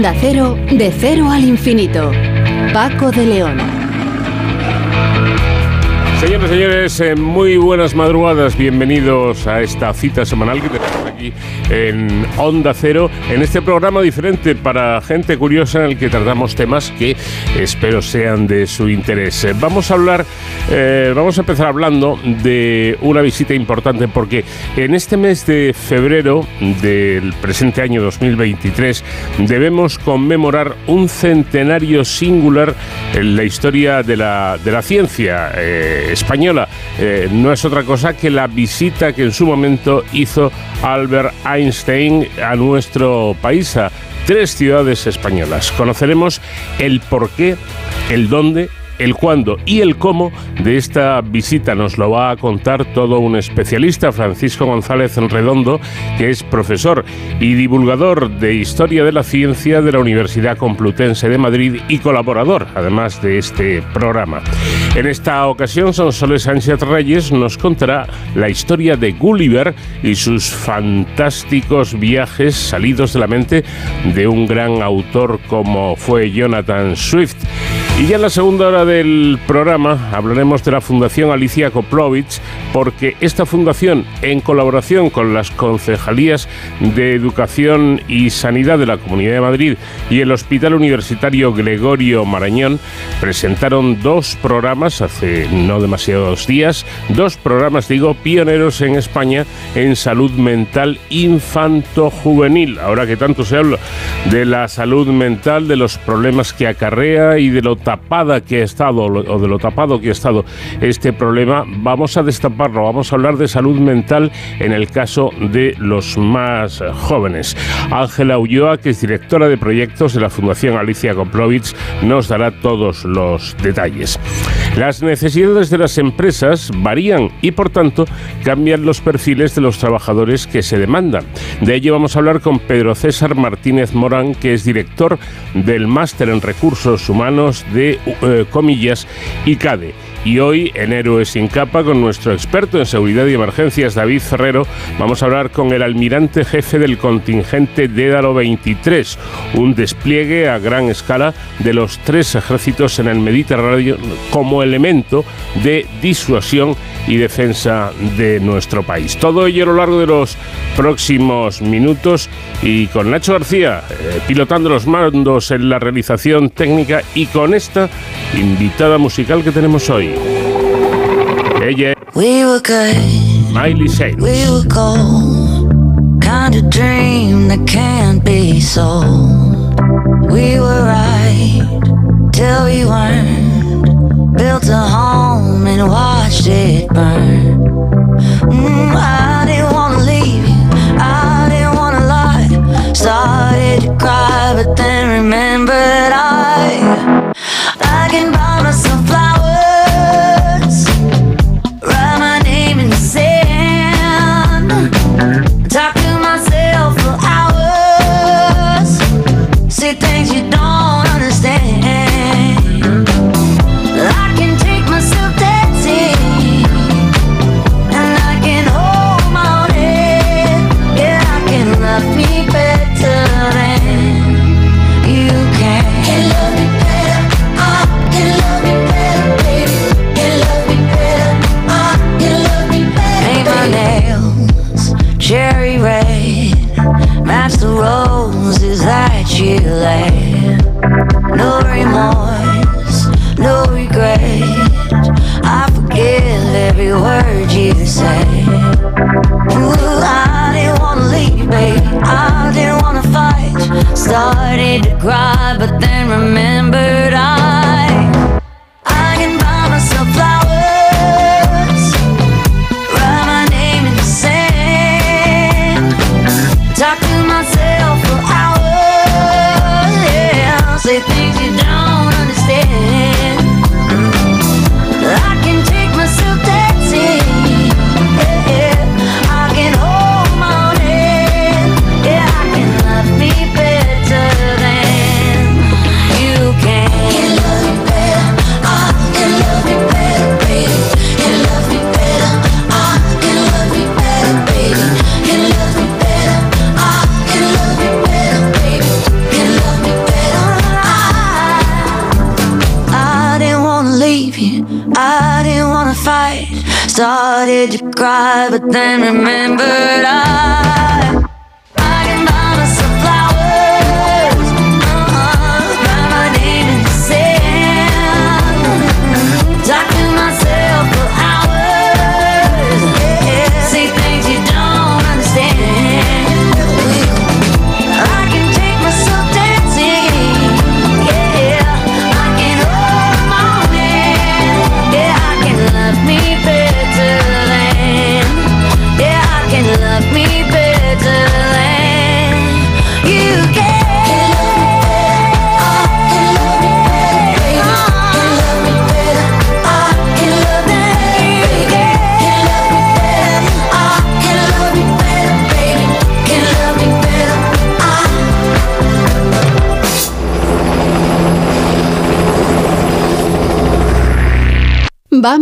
Onda Cero, de cero al infinito. Paco de León. Señores, señores, eh, muy buenas madrugadas. Bienvenidos a esta cita semanal que tenemos aquí en Onda Cero, en este programa diferente para gente curiosa en el que tratamos temas que espero sean de su interés. Eh, vamos a hablar, eh, vamos a empezar hablando de una visita importante porque en este mes de febrero del presente año 2023 debemos conmemorar un centenario singular en la historia de la, de la ciencia española. Eh, no es otra cosa que la visita que en su momento hizo Albert Einstein a nuestro país, a tres ciudades españolas. Conoceremos el por qué, el dónde el cuándo y el cómo de esta visita nos lo va a contar todo un especialista, Francisco González Redondo, que es profesor y divulgador de Historia de la Ciencia de la Universidad Complutense de Madrid y colaborador, además de este programa. En esta ocasión, Sonsoles Sánchez Reyes nos contará la historia de Gulliver y sus fantásticos viajes salidos de la mente de un gran autor como fue Jonathan Swift. Y ya en la segunda hora del programa hablaremos de la Fundación Alicia Koplovich, porque esta fundación, en colaboración con las concejalías de Educación y Sanidad de la Comunidad de Madrid y el Hospital Universitario Gregorio Marañón, presentaron dos programas hace no demasiados días, dos programas, digo, pioneros en España en salud mental infanto-juvenil. Ahora que tanto se habla de la salud mental, de los problemas que acarrea y de lo tapada que ha estado o de lo tapado que ha estado este problema, vamos a destaparlo, vamos a hablar de salud mental en el caso de los más jóvenes. Ángela Ulloa, que es directora de proyectos de la Fundación Alicia Koplovich, nos dará todos los detalles. Las necesidades de las empresas varían y por tanto cambian los perfiles de los trabajadores que se demandan. De ello vamos a hablar con Pedro César Martínez Morán, que es director del Máster en Recursos Humanos de eh, Comillas y CADE. Y hoy, en Héroes sin capa, con nuestro experto en seguridad y emergencias, David Ferrero, vamos a hablar con el almirante jefe del contingente Dédalo 23, un despliegue a gran escala de los tres ejércitos en el Mediterráneo como elemento de disuasión y defensa de nuestro país. Todo ello a lo largo de los próximos minutos y con Nacho García eh, pilotando los mandos en la realización técnica y con esta invitada musical que tenemos hoy. Ella We were good. Miley Cyrus. We were gold. Kind of dream that can't be sold. We were right till we weren't. Built a home and watched it burn. Mm, I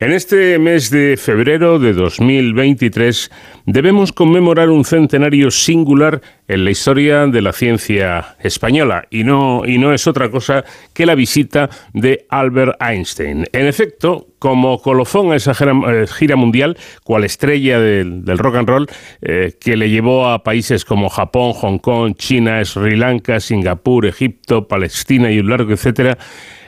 En este mes de febrero de 2023 debemos conmemorar un centenario singular en la historia de la ciencia española y no, y no es otra cosa que la visita de Albert Einstein. En efecto, como colofón a esa gira, eh, mundial, cual estrella del, del rock and roll, eh, que le llevó a países como Japón, Hong Kong, China, Sri Lanka, Singapur, Egipto, Palestina y un largo etcétera,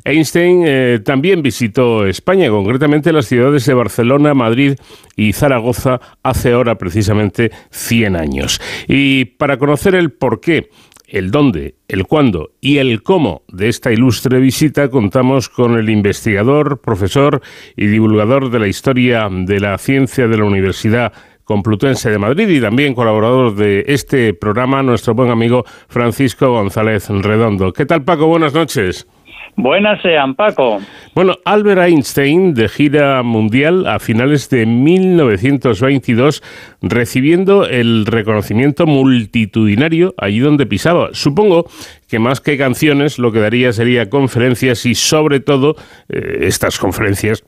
Einstein eh, también visitó España, concretamente las ciudades de Barcelona, Madrid y Zaragoza, hace ahora precisamente 100 años. Y para conocer el porqué, el dónde, el cuándo y el cómo de esta ilustre visita contamos con el investigador, profesor y divulgador de la historia de la ciencia de la Universidad Complutense de Madrid y también colaborador de este programa, nuestro buen amigo Francisco González Redondo. ¿Qué tal Paco? Buenas noches. Buenas sean, Paco. Bueno, Albert Einstein, de gira mundial a finales de 1922, recibiendo el reconocimiento multitudinario allí donde pisaba. Supongo que más que canciones, lo que daría sería conferencias y sobre todo eh, estas conferencias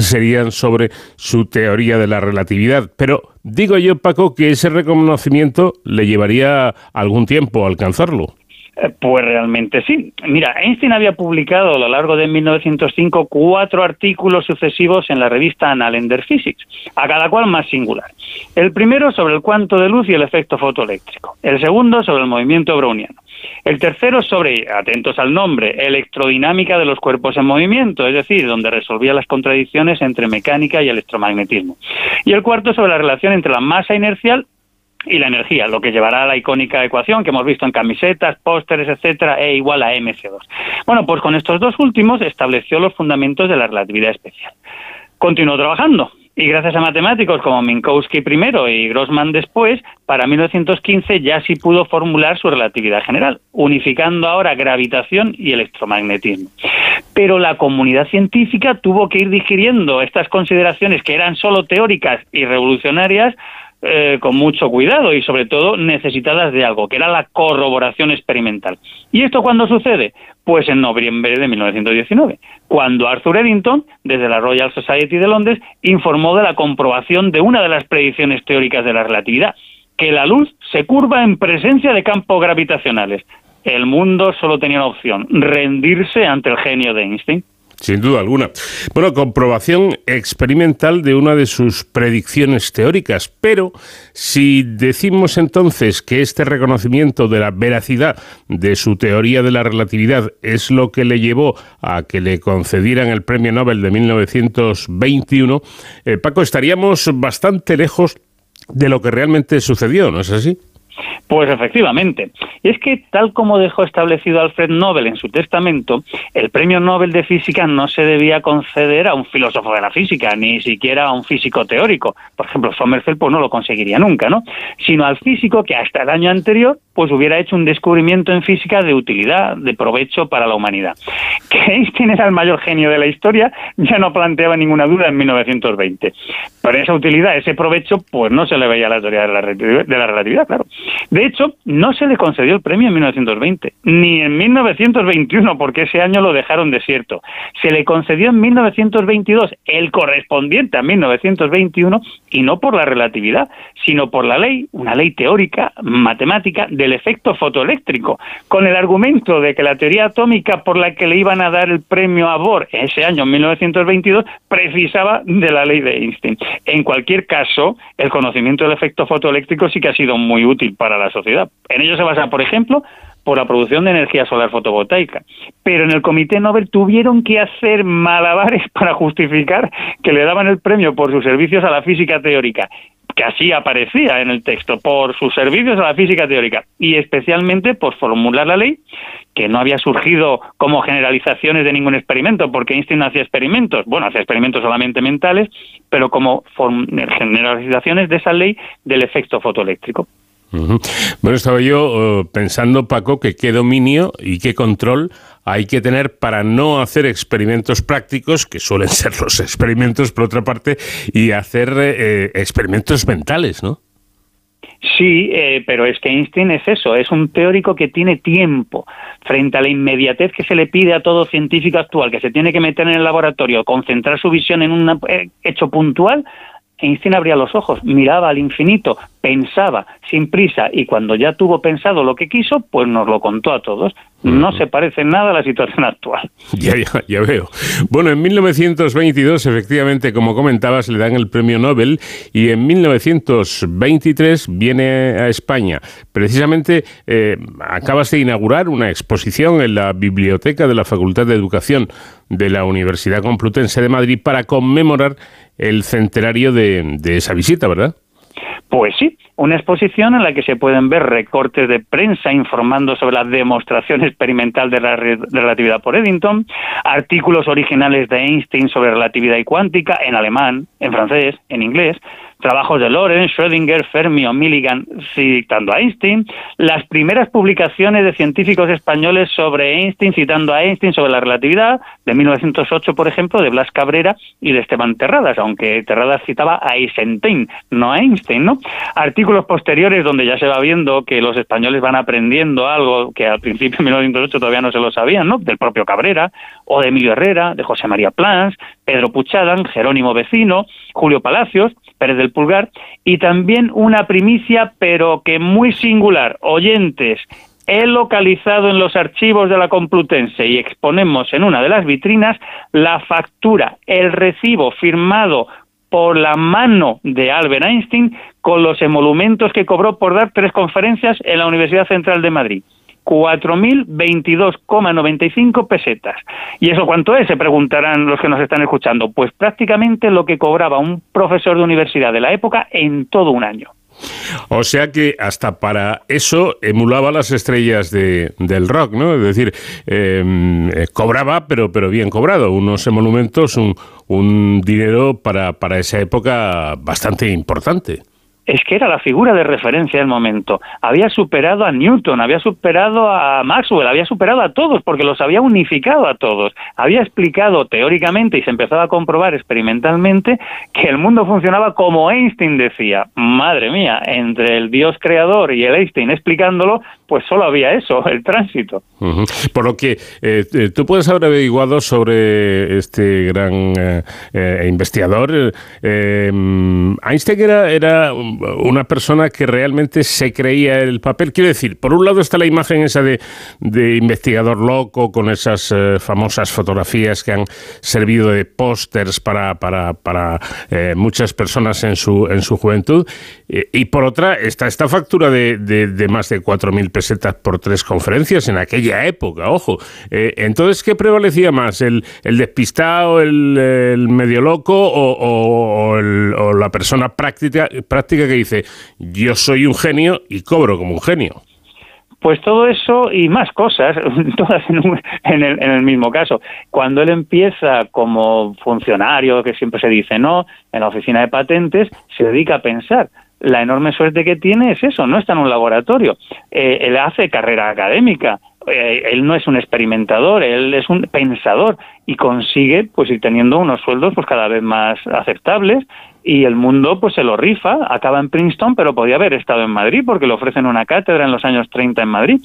serían sobre su teoría de la relatividad. Pero digo yo, Paco, que ese reconocimiento le llevaría algún tiempo alcanzarlo. Eh, Pues realmente sí. Mira, Einstein había publicado a lo largo de 1905 cuatro artículos sucesivos en la revista Annalender Physics, a cada cual más singular. El primero sobre el cuanto de luz y el efecto fotoeléctrico. El segundo sobre el movimiento browniano. El tercero sobre, atentos al nombre, electrodinámica de los cuerpos en movimiento, es decir, donde resolvía las contradicciones entre mecánica y electromagnetismo. Y el cuarto sobre la relación entre la masa inercial y la energía, lo que llevará a la icónica ecuación que hemos visto en camisetas, pósteres, etcétera, E igual a mc2. Bueno, pues con estos dos últimos estableció los fundamentos de la relatividad especial. Continuó trabajando y gracias a matemáticos como Minkowski primero y Grossman después, para 1915 ya sí pudo formular su relatividad general, unificando ahora gravitación y electromagnetismo. Pero la comunidad científica tuvo que ir digiriendo estas consideraciones que eran solo teóricas y revolucionarias eh, con mucho cuidado y sobre todo necesitadas de algo, que era la corroboración experimental. ¿Y esto cuándo sucede? Pues en noviembre de 1919, cuando Arthur Eddington, desde la Royal Society de Londres, informó de la comprobación de una de las predicciones teóricas de la relatividad, que la luz se curva en presencia de campos gravitacionales. El mundo solo tenía una opción, rendirse ante el genio de Einstein. Sin duda alguna. Bueno, comprobación experimental de una de sus predicciones teóricas, pero si decimos entonces que este reconocimiento de la veracidad de su teoría de la relatividad es lo que le llevó a que le concedieran el Premio Nobel de 1921, eh, Paco, estaríamos bastante lejos de lo que realmente sucedió, ¿no es así? Pues efectivamente. Es que, tal como dejó establecido Alfred Nobel en su testamento, el premio Nobel de Física no se debía conceder a un filósofo de la física, ni siquiera a un físico teórico. Por ejemplo, Sommerfeld pues, no lo conseguiría nunca, ¿no? Sino al físico que hasta el año anterior pues hubiera hecho un descubrimiento en física de utilidad, de provecho para la humanidad. Que Einstein era el mayor genio de la historia ya no planteaba ninguna duda en 1920. Pero esa utilidad, ese provecho, pues no se le veía a la teoría de la relatividad, de la relatividad claro. De hecho, no se le concedió el premio en 1920, ni en 1921, porque ese año lo dejaron desierto. Se le concedió en 1922 el correspondiente a 1921, y no por la relatividad, sino por la ley, una ley teórica, matemática, del efecto fotoeléctrico, con el argumento de que la teoría atómica por la que le iban a dar el premio a Bohr ese año, en 1922, precisaba de la ley de Einstein. En cualquier caso, el conocimiento del efecto fotoeléctrico sí que ha sido muy útil para la sociedad. En ello se basa, por ejemplo, por la producción de energía solar fotovoltaica. Pero en el Comité Nobel tuvieron que hacer malabares para justificar que le daban el premio por sus servicios a la física teórica que así aparecía en el texto, por sus servicios a la física teórica y especialmente por formular la ley que no había surgido como generalizaciones de ningún experimento, porque Einstein hacía experimentos, bueno, hacía experimentos solamente mentales, pero como generalizaciones de esa ley del efecto fotoeléctrico. Bueno, estaba yo eh, pensando, Paco, que qué dominio y qué control hay que tener para no hacer experimentos prácticos, que suelen ser los experimentos, por otra parte, y hacer eh, experimentos mentales, ¿no? Sí, eh, pero es que Einstein es eso, es un teórico que tiene tiempo frente a la inmediatez que se le pide a todo científico actual, que se tiene que meter en el laboratorio, concentrar su visión en un hecho puntual. Einstein abría los ojos, miraba al infinito, pensaba sin prisa y cuando ya tuvo pensado lo que quiso, pues nos lo contó a todos. No se parece en nada a la situación actual. Ya, ya, ya veo. Bueno, en 1922, efectivamente, como comentabas, le dan el premio Nobel y en 1923 viene a España. Precisamente eh, acabas de inaugurar una exposición en la biblioteca de la Facultad de Educación de la Universidad Complutense de Madrid para conmemorar el centenario de esa visita, ¿verdad? Pues sí, una exposición en la que se pueden ver recortes de prensa informando sobre la demostración experimental de la relatividad por Eddington, artículos originales de Einstein sobre relatividad y cuántica en alemán, en francés, en inglés, trabajos de Lorenz, Schrödinger, Fermi o Milligan citando a Einstein, las primeras publicaciones de científicos españoles sobre Einstein citando a Einstein sobre la relatividad, de 1908, por ejemplo, de Blas Cabrera y de Esteban Terradas, aunque Terradas citaba a Eisenstein, no a Einstein, ¿no? Artículos posteriores donde ya se va viendo que los españoles van aprendiendo algo que al principio en 1908 todavía no se lo sabían, ¿no? Del propio Cabrera, o de Emilio Herrera, de José María Plans, Pedro Puchadan, Jerónimo Vecino, Julio Palacios, Pérez del Pulgar, y también una primicia, pero que muy singular. Oyentes, he localizado en los archivos de la Complutense y exponemos en una de las vitrinas la factura, el recibo firmado por la mano de Albert Einstein con los emolumentos que cobró por dar tres conferencias en la Universidad Central de Madrid. 4.022,95 pesetas. ¿Y eso cuánto es? Se preguntarán los que nos están escuchando. Pues prácticamente lo que cobraba un profesor de universidad de la época en todo un año. O sea que hasta para eso emulaba las estrellas de, del rock, ¿no? Es decir, em, eh, cobraba, pero, pero bien cobrado. Unos emolumentos, un, un dinero para, para esa época bastante importante es que era la figura de referencia del momento. Había superado a Newton, había superado a Maxwell, había superado a todos, porque los había unificado a todos. Había explicado teóricamente y se empezaba a comprobar experimentalmente que el mundo funcionaba como Einstein decía. Madre mía, entre el Dios creador y el Einstein explicándolo, pues solo había eso, el tránsito. Por lo que eh, eh, tú puedes haber averiguado sobre este gran eh, investigador. Einstein era, era una persona que realmente se creía el papel. Quiero decir, por un lado está la imagen esa de, investigador loco con esas famosas fotografías que han servido de pósters para, para, para muchas personas en su, en su juventud. y por otra está esta factura de, de, de más de 4.000 pesetas por tres conferencias en aquella época, ojo. Eh, entonces, ¿qué prevalecía más? ¿El, el despistado, el, medio loco o, la persona práctica, práctica que dice, yo soy un genio y cobro como un genio? Pues todo eso y más cosas, todas en, el, en, el, mismo caso. Cuando él empieza como funcionario, que siempre se dice, ¿no? En la oficina de patentes, se dedica a pensar la enorme suerte que tiene es eso, no está en un laboratorio. Eh, él hace carrera académica, eh, él no es un experimentador, él es un pensador y consigue pues ir teniendo unos sueldos pues cada vez más aceptables y el mundo pues se lo rifa, acaba en Princeton, pero podía haber estado en Madrid porque le ofrecen una cátedra en los años 30 en Madrid.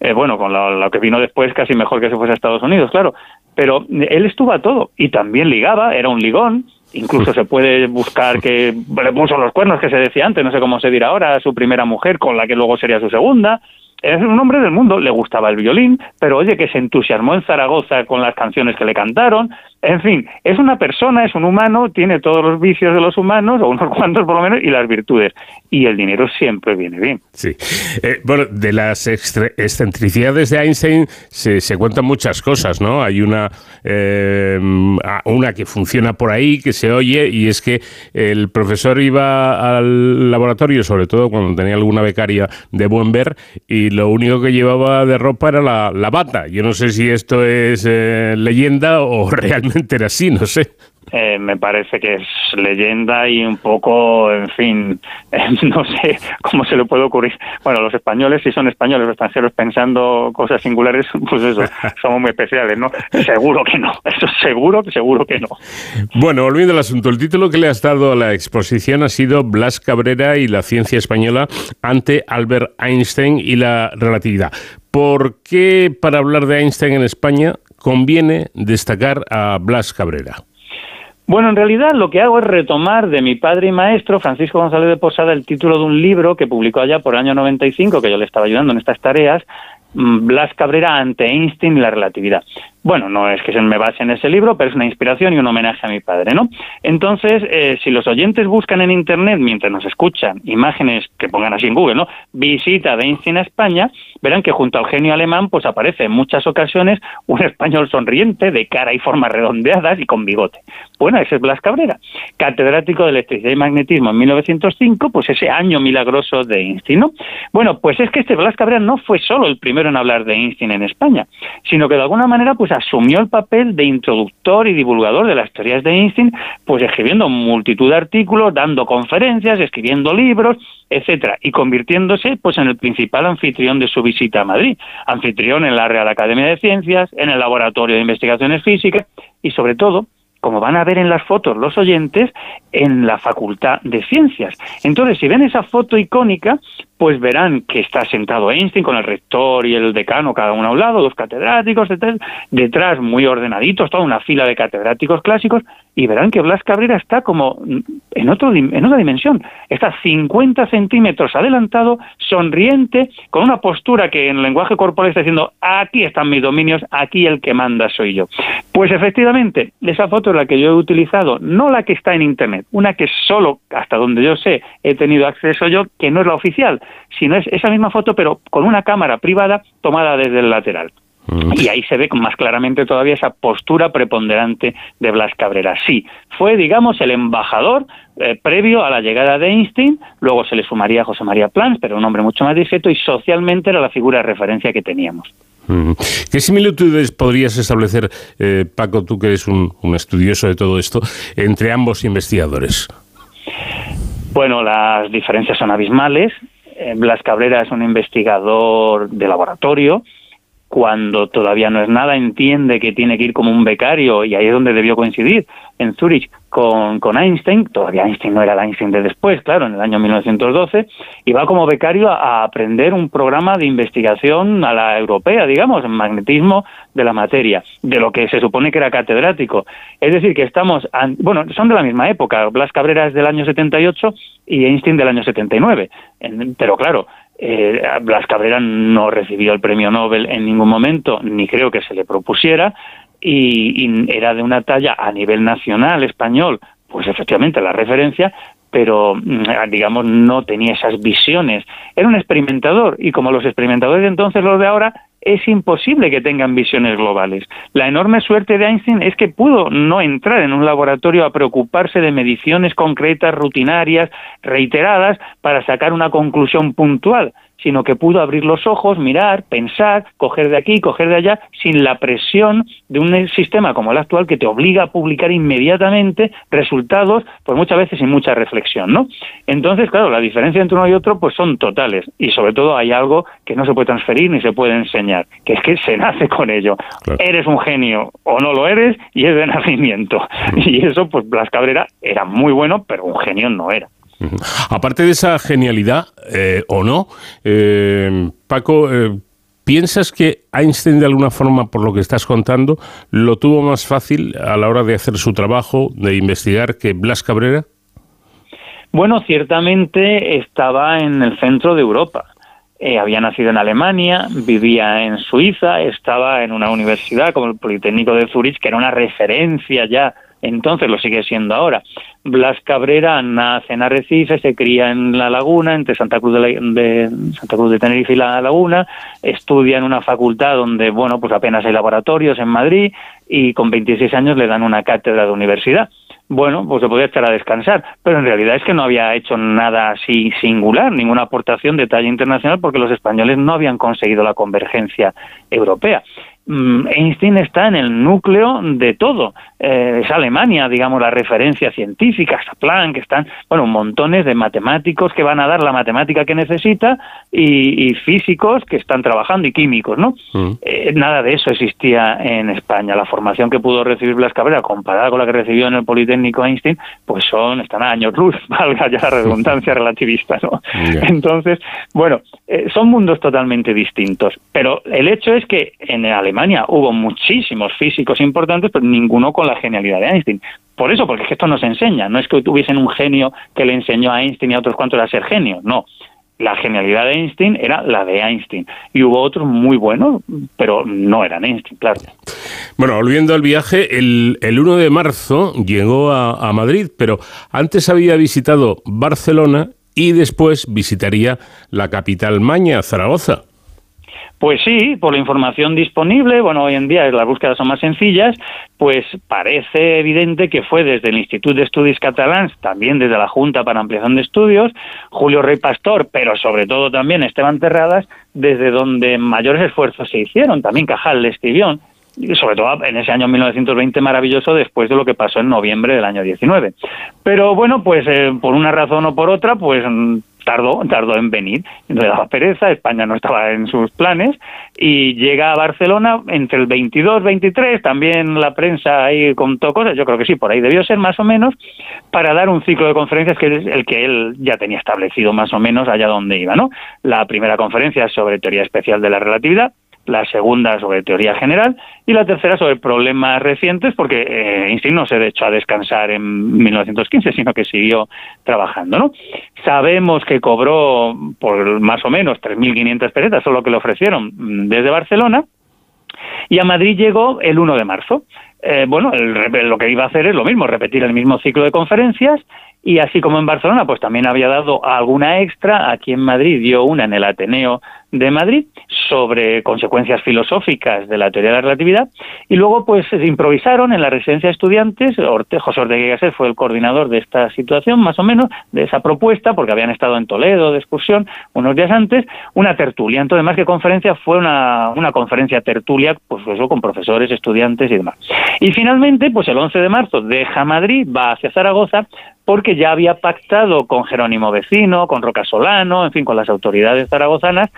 Eh, bueno, con lo, que vino después casi mejor que se fuese a Estados Unidos, claro. Pero él estuvo a todo y también ligaba, era un ligón, Incluso se puede buscar que le puso los cuernos que se decía antes, no sé cómo se dirá ahora, su primera mujer con la que luego sería su segunda. Es un hombre del mundo, le gustaba el violín, pero oye, que se entusiasmó en Zaragoza con las canciones que le cantaron, en fin, es una persona, es un humano, tiene todos los vicios de los humanos, o unos cuantos por lo menos, y las virtudes. Y el dinero siempre viene bien. Sí. Eh, bueno, de las excentricidades de Einstein se, se, cuentan muchas cosas, ¿no? Hay una, eh, una que funciona por ahí, que se oye, y es que el profesor iba al laboratorio, sobre todo cuando tenía alguna becaria de buen ver, y lo único que llevaba de ropa era la, la bata. Yo no sé si esto es eh, leyenda o realmente era así, no sé. Eh, me parece que es leyenda y un poco, en fin, no sé cómo se le puede ocurrir. Bueno, los españoles, si son españoles o extranjeros pensando cosas singulares, pues eso, somos muy especiales, ¿no? Seguro que no, eso seguro, seguro que no. Bueno, volviendo al asunto, el título que le has dado a la exposición ha sido Blas Cabrera y la ciencia española ante Albert Einstein y la relatividad. ¿Por qué para hablar de Einstein en España conviene destacar a Blas Cabrera? Bueno, en realidad lo que hago es retomar de mi padre y maestro, Francisco González de Posada, el título de un libro que publicó allá por el año 95, que yo le estaba ayudando en estas tareas, mm, Blas Cabrera ante Einstein y la relatividad. Bueno, no es que se me base en ese libro, pero es una inspiración y un homenaje a mi padre, ¿no? Entonces, eh, si los oyentes buscan en Internet, mientras nos escuchan, imágenes que pongan así en Google, ¿no? Visita de Einstein a España, verán que junto al genio alemán, pues aparece en muchas ocasiones un español sonriente, de cara y formas redondeadas y con bigote. Bueno, ese es Blas Cabrera, catedrático de electricidad y magnetismo en 1905, pues ese año milagroso de Einstein, ¿no? Bueno, pues es que este Blas Cabrera no fue solo el primero en hablar de Einstein en España, sino que de alguna manera, pues asumió el papel de introductor y divulgador de las teorías de Einstein, pues escribiendo multitud de artículos, dando conferencias, escribiendo libros, etcétera, y convirtiéndose pues en el principal anfitrión de su visita a Madrid, anfitrión en la Real Academia de Ciencias, en el Laboratorio de Investigaciones Físicas y sobre todo como van a ver en las fotos los oyentes, en la Facultad de Ciencias. Entonces, si ven esa foto icónica, pues verán que está sentado Einstein con el rector y el decano, cada uno a un lado, dos catedráticos, detrás muy ordenaditos, toda una fila de catedráticos clásicos, y verán que Blas Cabrera está como en, otro, en otra dimensión, está 50 centímetros adelantado, sonriente, con una postura que en lenguaje corporal está diciendo, aquí están mis dominios, aquí el que manda soy yo. Pues efectivamente, esa foto la que yo he utilizado, no la que está en Internet, una que solo, hasta donde yo sé, he tenido acceso yo, que no es la oficial, sino es esa misma foto, pero con una cámara privada tomada desde el lateral. Y ahí se ve más claramente todavía esa postura preponderante de Blas Cabrera. Sí, fue, digamos, el embajador eh, previo a la llegada de Einstein, luego se le sumaría José María Plans, pero un hombre mucho más discreto, y socialmente era la figura de referencia que teníamos. ¿Qué similitudes podrías establecer, eh, Paco, tú que eres un, estudioso de todo esto, entre ambos investigadores? Bueno, las diferencias son abismales. Eh, Blas Cabrera es un investigador de laboratorio, cuando todavía no es nada, entiende que tiene que ir como un becario, y ahí es donde debió coincidir, en Zurich, con, con Einstein, todavía Einstein no era el Einstein de después, claro, en el año 1912, y va como becario a, aprender un programa de investigación a la europea, digamos, en magnetismo de la materia, de lo que se supone que era catedrático. Es decir, que estamos, bueno, son de la misma época, Blas Cabrera es del año 78 y Einstein del año 79, pero claro, eh, Blas Cabrera no recibió el premio Nobel en ningún momento, ni creo que se le propusiera, y, era de una talla a nivel nacional español, pues efectivamente la referencia, pero mm, digamos no tenía esas visiones. Era un experimentador y como los experimentadores de entonces, los de ahora, es imposible que tengan visiones globales. La enorme suerte de Einstein es que pudo no entrar en un laboratorio a preocuparse de mediciones concretas, rutinarias, reiteradas, para sacar una conclusión puntual, sino que pudo abrir los ojos, mirar, pensar, coger de aquí, coger de allá, sin la presión de un sistema como el actual que te obliga a publicar inmediatamente resultados, pues muchas veces sin mucha reflexión, ¿no? Entonces, claro, la diferencia entre uno y otro pues son totales y sobre todo hay algo que no se puede transferir ni se puede enseñar, que es que se nace con ello. Eres un genio o no lo eres y es de nacimiento. Y eso, pues Blas Cabrera era muy bueno, pero un genio no era. Aparte de esa genialidad, eh, o no, eh, Paco, eh, ¿piensas que Einstein de alguna forma, por lo que estás contando, lo tuvo más fácil a la hora de hacer su trabajo, de investigar, que Blas Cabrera? Bueno, ciertamente estaba en el centro de Europa. había nacido en Alemania, vivía en Suiza, estaba en una universidad como el Politécnico de Zurich, que era una referencia ya entonces lo sigue siendo ahora. Blas Cabrera nace en Arrecife, se cría en La Laguna, entre Santa Cruz de, Santa Cruz de Tenerife y La Laguna, estudia en una facultad donde, bueno, pues apenas hay laboratorios en Madrid y con 26 años le dan una cátedra de universidad. Bueno, pues se podía estar a descansar, pero en realidad es que no había hecho nada así singular, ninguna aportación de talla internacional porque los españoles no habían conseguido la convergencia europea. Mm, Einstein está en el núcleo de todo. Eh, es Alemania, digamos, la referencia científica, Planck, que están, bueno, montones de matemáticos que van a dar la matemática que necesita y, físicos que están trabajando y químicos, ¿no? Mm. Eh, nada de eso existía en España. La formación que pudo recibir Blas Cabrera comparada con la que recibió en el Politécnico Einstein, pues son, están a años luz, valga ya la redundancia relativista, ¿no? Entonces, bueno, eh, son mundos totalmente distintos, pero el hecho es que en Alemania hubo muchísimos físicos importantes, pero ninguno con la genialidad de Einstein. Por eso, porque esto nos enseña, no es que tuviesen un genio que le enseñó a Einstein y a otros cuantos a ser genio, no. La genialidad de Einstein era la de Einstein. Y hubo otros muy buenos, pero no eran Einstein, claro. Bueno, volviendo al viaje, el, 1 de marzo llegó a, a Madrid, pero antes había visitado Barcelona y después visitaría la capital maña, Zaragoza. Pues sí, por la información disponible, bueno, hoy en día las búsquedas son más sencillas, pues parece evidente que fue desde el Instituto de Estudios Catalans, también desde la Junta para Ampliación de Estudios, Julio Rey Pastor, pero sobre todo también Esteban Terradas, desde donde mayores esfuerzos se hicieron. También Cajal le escribió, y sobre todo en ese año 1920 maravilloso después de lo que pasó en noviembre del año 19. Pero bueno, pues eh, por una razón o por otra, pues tardó, tardó en venir, le daba pereza, España no estaba en sus planes y llega a Barcelona entre el 22, 23, también la prensa ahí contó cosas, yo creo que sí, por ahí debió ser más o menos, para dar un ciclo de conferencias que es el que él ya tenía establecido más o menos allá donde iba, ¿no? La primera conferencia sobre teoría especial de la relatividad, la segunda sobre teoría general y la tercera sobre problemas recientes, porque eh, Einstein no se echó a descansar en 1915, sino que siguió trabajando. ¿no? Sabemos que cobró por más o menos 3.500 pesetas, eso es lo que le ofrecieron desde Barcelona, y a Madrid llegó el 1 de marzo. Eh, bueno, lo que iba a hacer es lo mismo, repetir el mismo ciclo de conferencias y así como en Barcelona, pues también había dado alguna extra, aquí en Madrid dio una en el Ateneo de Madrid sobre consecuencias filosóficas de la teoría de la relatividad y luego pues se improvisaron en la residencia de estudiantes, José Ortega fue el coordinador de esta situación más o menos, de esa propuesta, porque habían estado en Toledo de excursión unos días antes, una tertulia, entonces más que conferencia fue una, una conferencia tertulia, pues con profesores, estudiantes y demás. Y finalmente, pues el 11 de marzo deja Madrid, va hacia Zaragoza, porque ya había pactado con Jerónimo Vecino, con Roca Solano, en fin, con las autoridades zaragozanas,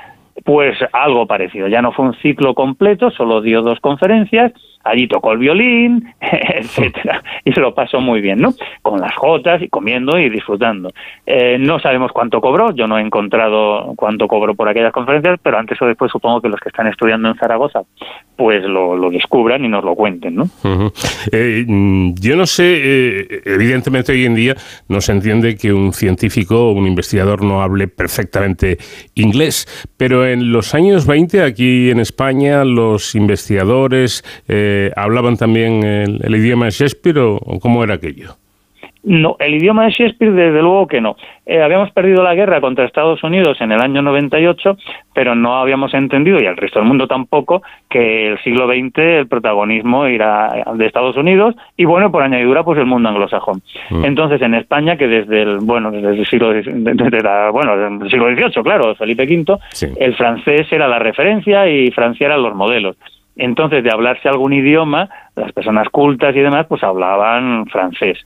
pues algo parecido. Ya no fue un ciclo completo, solo dio dos conferencias, allí tocó el violín, etcétera, y se lo pasó muy bien, ¿no? Con las jotas y comiendo y disfrutando. Eh, no sabemos cuánto cobró, yo no he encontrado cuánto cobró por aquellas conferencias, pero antes o después supongo que los que están estudiando en Zaragoza, pues lo, descubran y nos lo cuenten, ¿no? Eh, yo no sé, eh, evidentemente hoy en día no se entiende que un científico o un investigador no hable perfectamente inglés, pero en los años 20 aquí en España los investigadores hablaban también el, idioma de Shakespeare o, cómo era aquello? No, el idioma de Shakespeare desde luego que no. Eh, habíamos perdido la guerra contra Estados Unidos en el año 98, pero no habíamos entendido, y el resto del mundo tampoco, que el siglo XX el protagonismo era de Estados Unidos y bueno, por añadidura, pues el mundo anglosajón. Mm. Entonces, en España, que desde el, bueno, desde el siglo, desde la, bueno, del siglo XVIII, claro, Felipe V, el francés era la referencia y Francia eran los modelos. Entonces, de hablarse algún idioma, las personas cultas y demás, pues hablaban francés.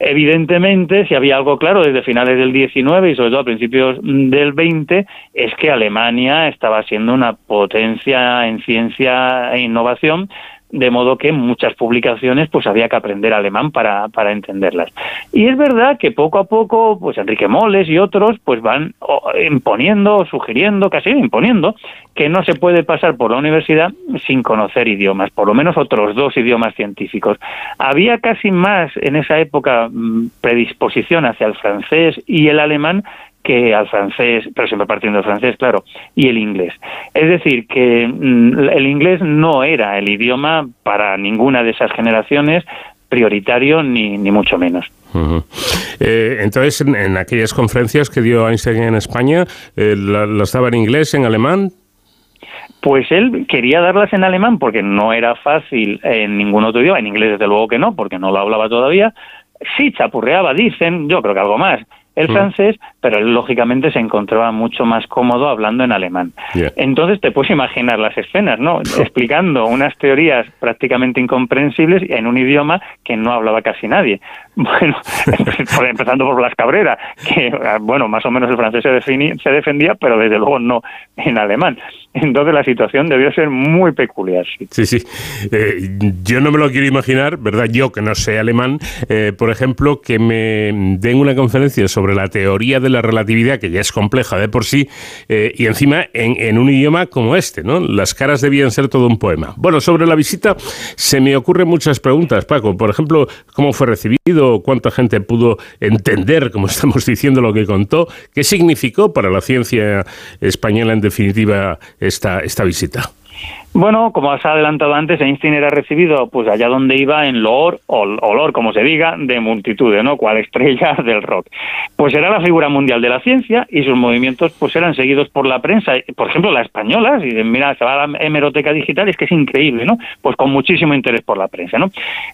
Evidentemente, si había algo claro desde finales del 19 y sobre todo a principios del 20, es que Alemania estaba siendo una potencia en ciencia e innovación de modo que muchas publicaciones pues había que aprender alemán para, para entenderlas. Y es verdad que poco a poco, pues Enrique Moles y otros pues van imponiendo, sugiriendo, casi imponiendo, que no se puede pasar por la universidad sin conocer idiomas, por lo menos otros dos idiomas científicos. Había casi más en esa época mm, predisposición hacia el francés y el alemán que al francés, pero siempre partiendo del francés, claro, y el inglés. Es decir, que mm, el inglés no era el idioma para ninguna de esas generaciones prioritario ni, ni mucho menos. Eh, entonces, en, aquellas conferencias que dio Einstein en España, eh, ¿las daba en inglés, en alemán? Pues él quería darlas en alemán porque no era fácil en ningún otro idioma, en inglés desde luego que no, porque no lo hablaba todavía. Sí chapurreaba, dicen, yo creo que algo más, el mm. francés, pero él lógicamente se encontraba mucho más cómodo hablando en alemán. Entonces te puedes imaginar las escenas, ¿no? Explicando unas teorías prácticamente incomprensibles en un idioma que no hablaba casi nadie. Bueno, empezando por Blas Cabrera, que, bueno, más o menos el francés se, defendía, pero desde luego no en alemán. Entonces la situación debió ser muy peculiar. Sí, sí. Eh, yo no me lo quiero imaginar, ¿verdad? Yo que no sé alemán, eh, por ejemplo, que me den una conferencia sobre la teoría de la relatividad, que ya es compleja de por sí, eh, y encima en, en, un idioma como este, ¿no? Las caras debían ser todo un poema. Bueno, sobre la visita se me ocurren muchas preguntas, Paco. Por ejemplo, ¿cómo fue recibido? Cuánta gente pudo entender, como estamos diciendo, lo que contó, qué significó para la ciencia española en definitiva esta, esta visita. Bueno, como has adelantado antes, Einstein era recibido pues allá donde iba en loor, o olor, como se diga, de multitudes, ¿no? Cual estrella del rock. Pues era la figura mundial de la ciencia y sus movimientos pues eran seguidos por la prensa, por ejemplo, la española, si mira, se va a la hemeroteca digital, es que es increíble, ¿no? Pues con muchísimo interés por la prensa, ¿no?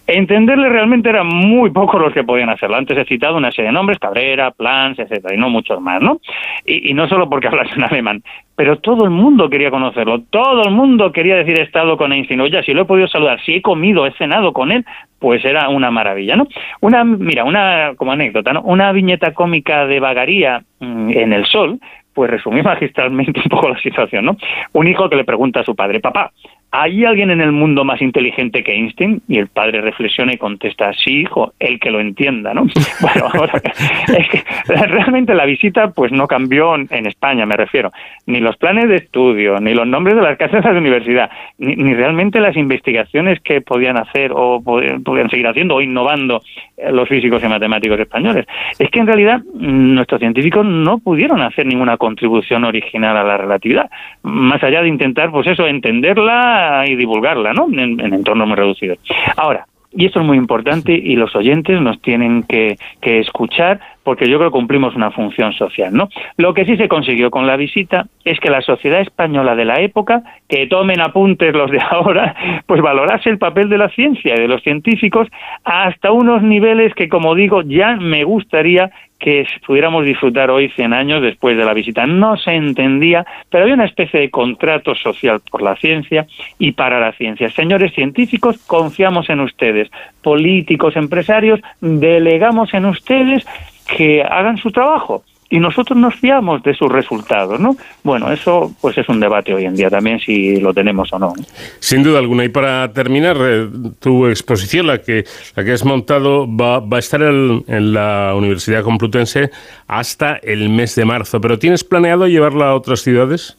Entenderle realmente eran muy pocos los que podían hacerlo. Antes he citado una serie de nombres, Cabrera, Plans, etcétera, y no muchos más, ¿no? Y, y no solo porque hablasen alemán, pero todo el mundo quería conocerlo, todo el mundo quería decir he estado con Einstein, oye, si lo he podido saludar, si he comido, he cenado con él, pues era una maravilla, ¿no? Una, mira, una, como anécdota, ¿no? Una viñeta cómica de vagaría mm, en el sol, pues resumí magistralmente un poco la situación, ¿no? Un hijo que le pregunta a su padre, papá, ¿hay alguien en el mundo más inteligente que Einstein? Y el padre reflexiona y contesta, sí, hijo, el que lo entienda, ¿no? Bueno, ahora, es que realmente la visita pues no cambió en España, me refiero, ni los planes de estudio, ni los nombres de las casas de universidad, ni, ni realmente las investigaciones que podían hacer o podían seguir haciendo o innovando eh, los físicos y matemáticos españoles. Es que en realidad mm, nuestros científicos no pudieron hacer ninguna contribución original a la relatividad, más allá de intentar, pues eso, entenderla y divulgarla, ¿no? En, en entornos muy reducidos. Ahora, y esto es muy importante y los oyentes nos tienen que, que, escuchar porque yo creo que cumplimos una función social, ¿no? Lo que sí se consiguió con la visita es que la sociedad española de la época, que tomen apuntes los de ahora, pues valorase el papel de la ciencia y de los científicos hasta unos niveles que, como digo, ya me gustaría que pudiéramos disfrutar hoy 100 años después de la visita. No se entendía, pero había una especie de contrato social por la ciencia y para la ciencia. Señores científicos, confiamos en ustedes. Políticos, empresarios, delegamos en ustedes que hagan su trabajo y nosotros nos fiamos de sus resultados, ¿no? Bueno, eso pues es un debate hoy en día también si lo tenemos o no. Sin duda alguna. Y para terminar, eh, tu exposición, la que, la que has montado, va, va a estar en la Universidad Complutense hasta el mes de marzo. ¿Pero tienes planeado llevarla a otras ciudades?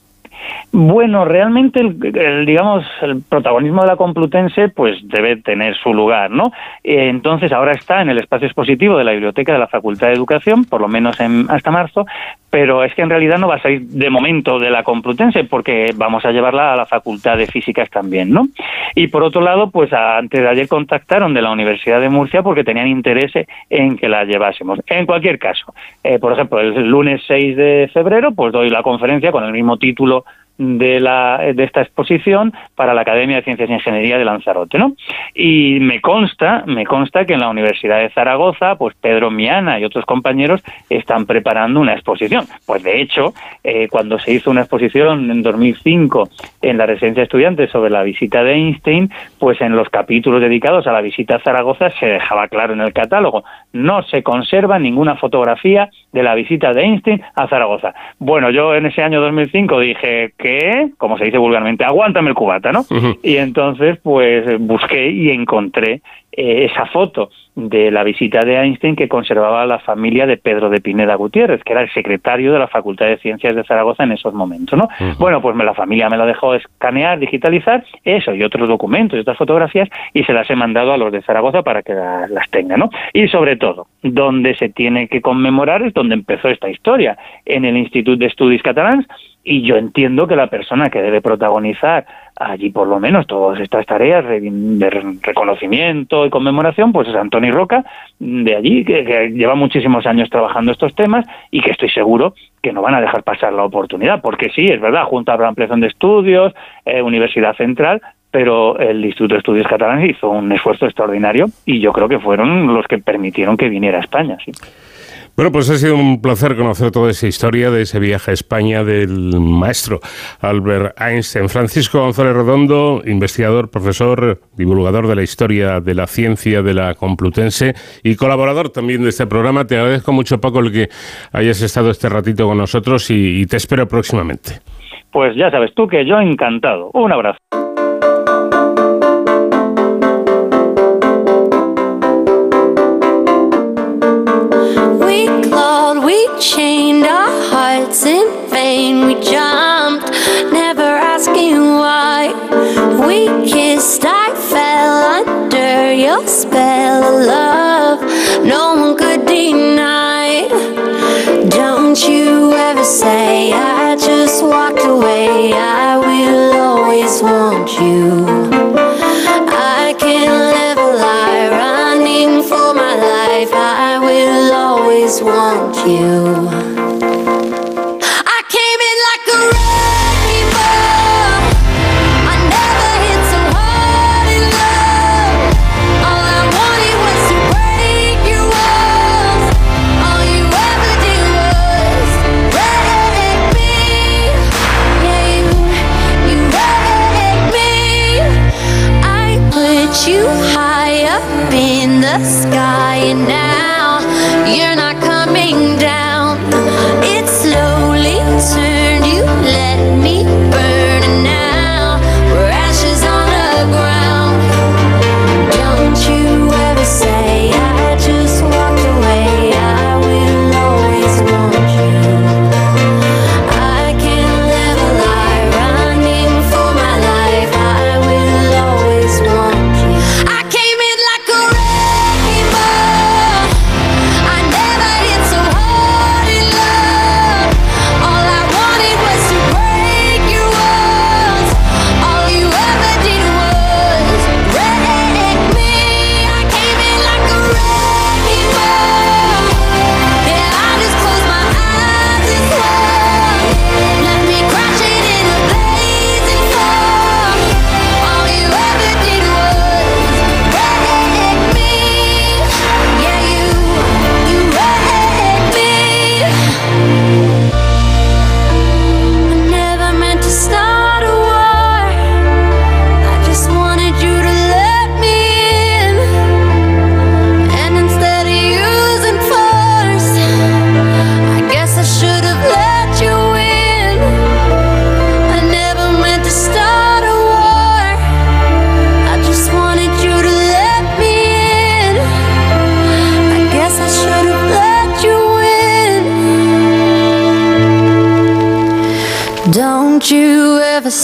Bueno, realmente, el, digamos, el protagonismo de la Complutense, pues debe tener su lugar, ¿no? Eh, entonces, ahora está en el espacio expositivo de la biblioteca de la Facultad de Educación, por lo menos en, hasta marzo, pero es que en realidad no va a salir de momento de la Complutense, porque vamos a llevarla a la Facultad de Físicas también, ¿no? Y por otro lado, pues antes de ayer contactaron de la Universidad de Murcia porque tenían interés en que la llevásemos. En cualquier caso, eh, por ejemplo, el lunes 6 de febrero, pues doy la conferencia con el mismo título de, la, de esta exposición para la Academia de Ciencias e Ingeniería de Lanzarote, ¿no? Y me consta, me consta que en la Universidad de Zaragoza, pues Pedro Miana y otros compañeros están preparando una exposición. Pues de hecho, eh, cuando se hizo una exposición en 2005 en la residencia de estudiantes sobre la visita de Einstein, pues en los capítulos dedicados a la visita a Zaragoza se dejaba claro en el catálogo, no se conserva ninguna fotografía de la visita de Einstein a Zaragoza. Bueno, yo en ese año 2005 dije como se dice vulgarmente, aguántame el cubata, ¿no? Y entonces, pues busqué y encontré eh, esa foto de la visita de Einstein que conservaba la familia de Pedro de Pineda Gutiérrez, que era el secretario de la Facultad de Ciencias de Zaragoza en esos momentos, ¿no? Bueno, pues la familia me la dejó escanear, digitalizar, eso y otros documentos y otras fotografías y se las he mandado a los de Zaragoza para que las, tengan, ¿no? Y sobre todo, donde se tiene que conmemorar es donde empezó esta historia, en el Instituto de Estudios Catalans, y yo entiendo que la persona que debe protagonizar allí por lo menos todas estas tareas de reconocimiento y conmemoración, pues es Antonio Roca, de allí, que, lleva muchísimos años trabajando estos temas y que estoy seguro que no van a dejar pasar la oportunidad, porque sí, es verdad, junto a la ampliación de estudios, eh, Universidad Central, pero el Instituto de Estudios Catalanes hizo un esfuerzo extraordinario y yo creo que fueron los que permitieron que viniera a España. ¿sí? Bueno, pues ha sido un placer conocer toda esa historia de ese viaje a España del maestro Albert Einstein. Francisco González Redondo, investigador, profesor, divulgador de la historia de la ciencia de la Complutense y colaborador también de este programa. Te agradezco mucho, Paco, el que hayas estado este ratito con nosotros y, y te espero próximamente. Pues ya sabes tú que yo encantado. Un abrazo. Chained our hearts in vain. We jumped, never asking why. We kissed, I fell under your spell of love. No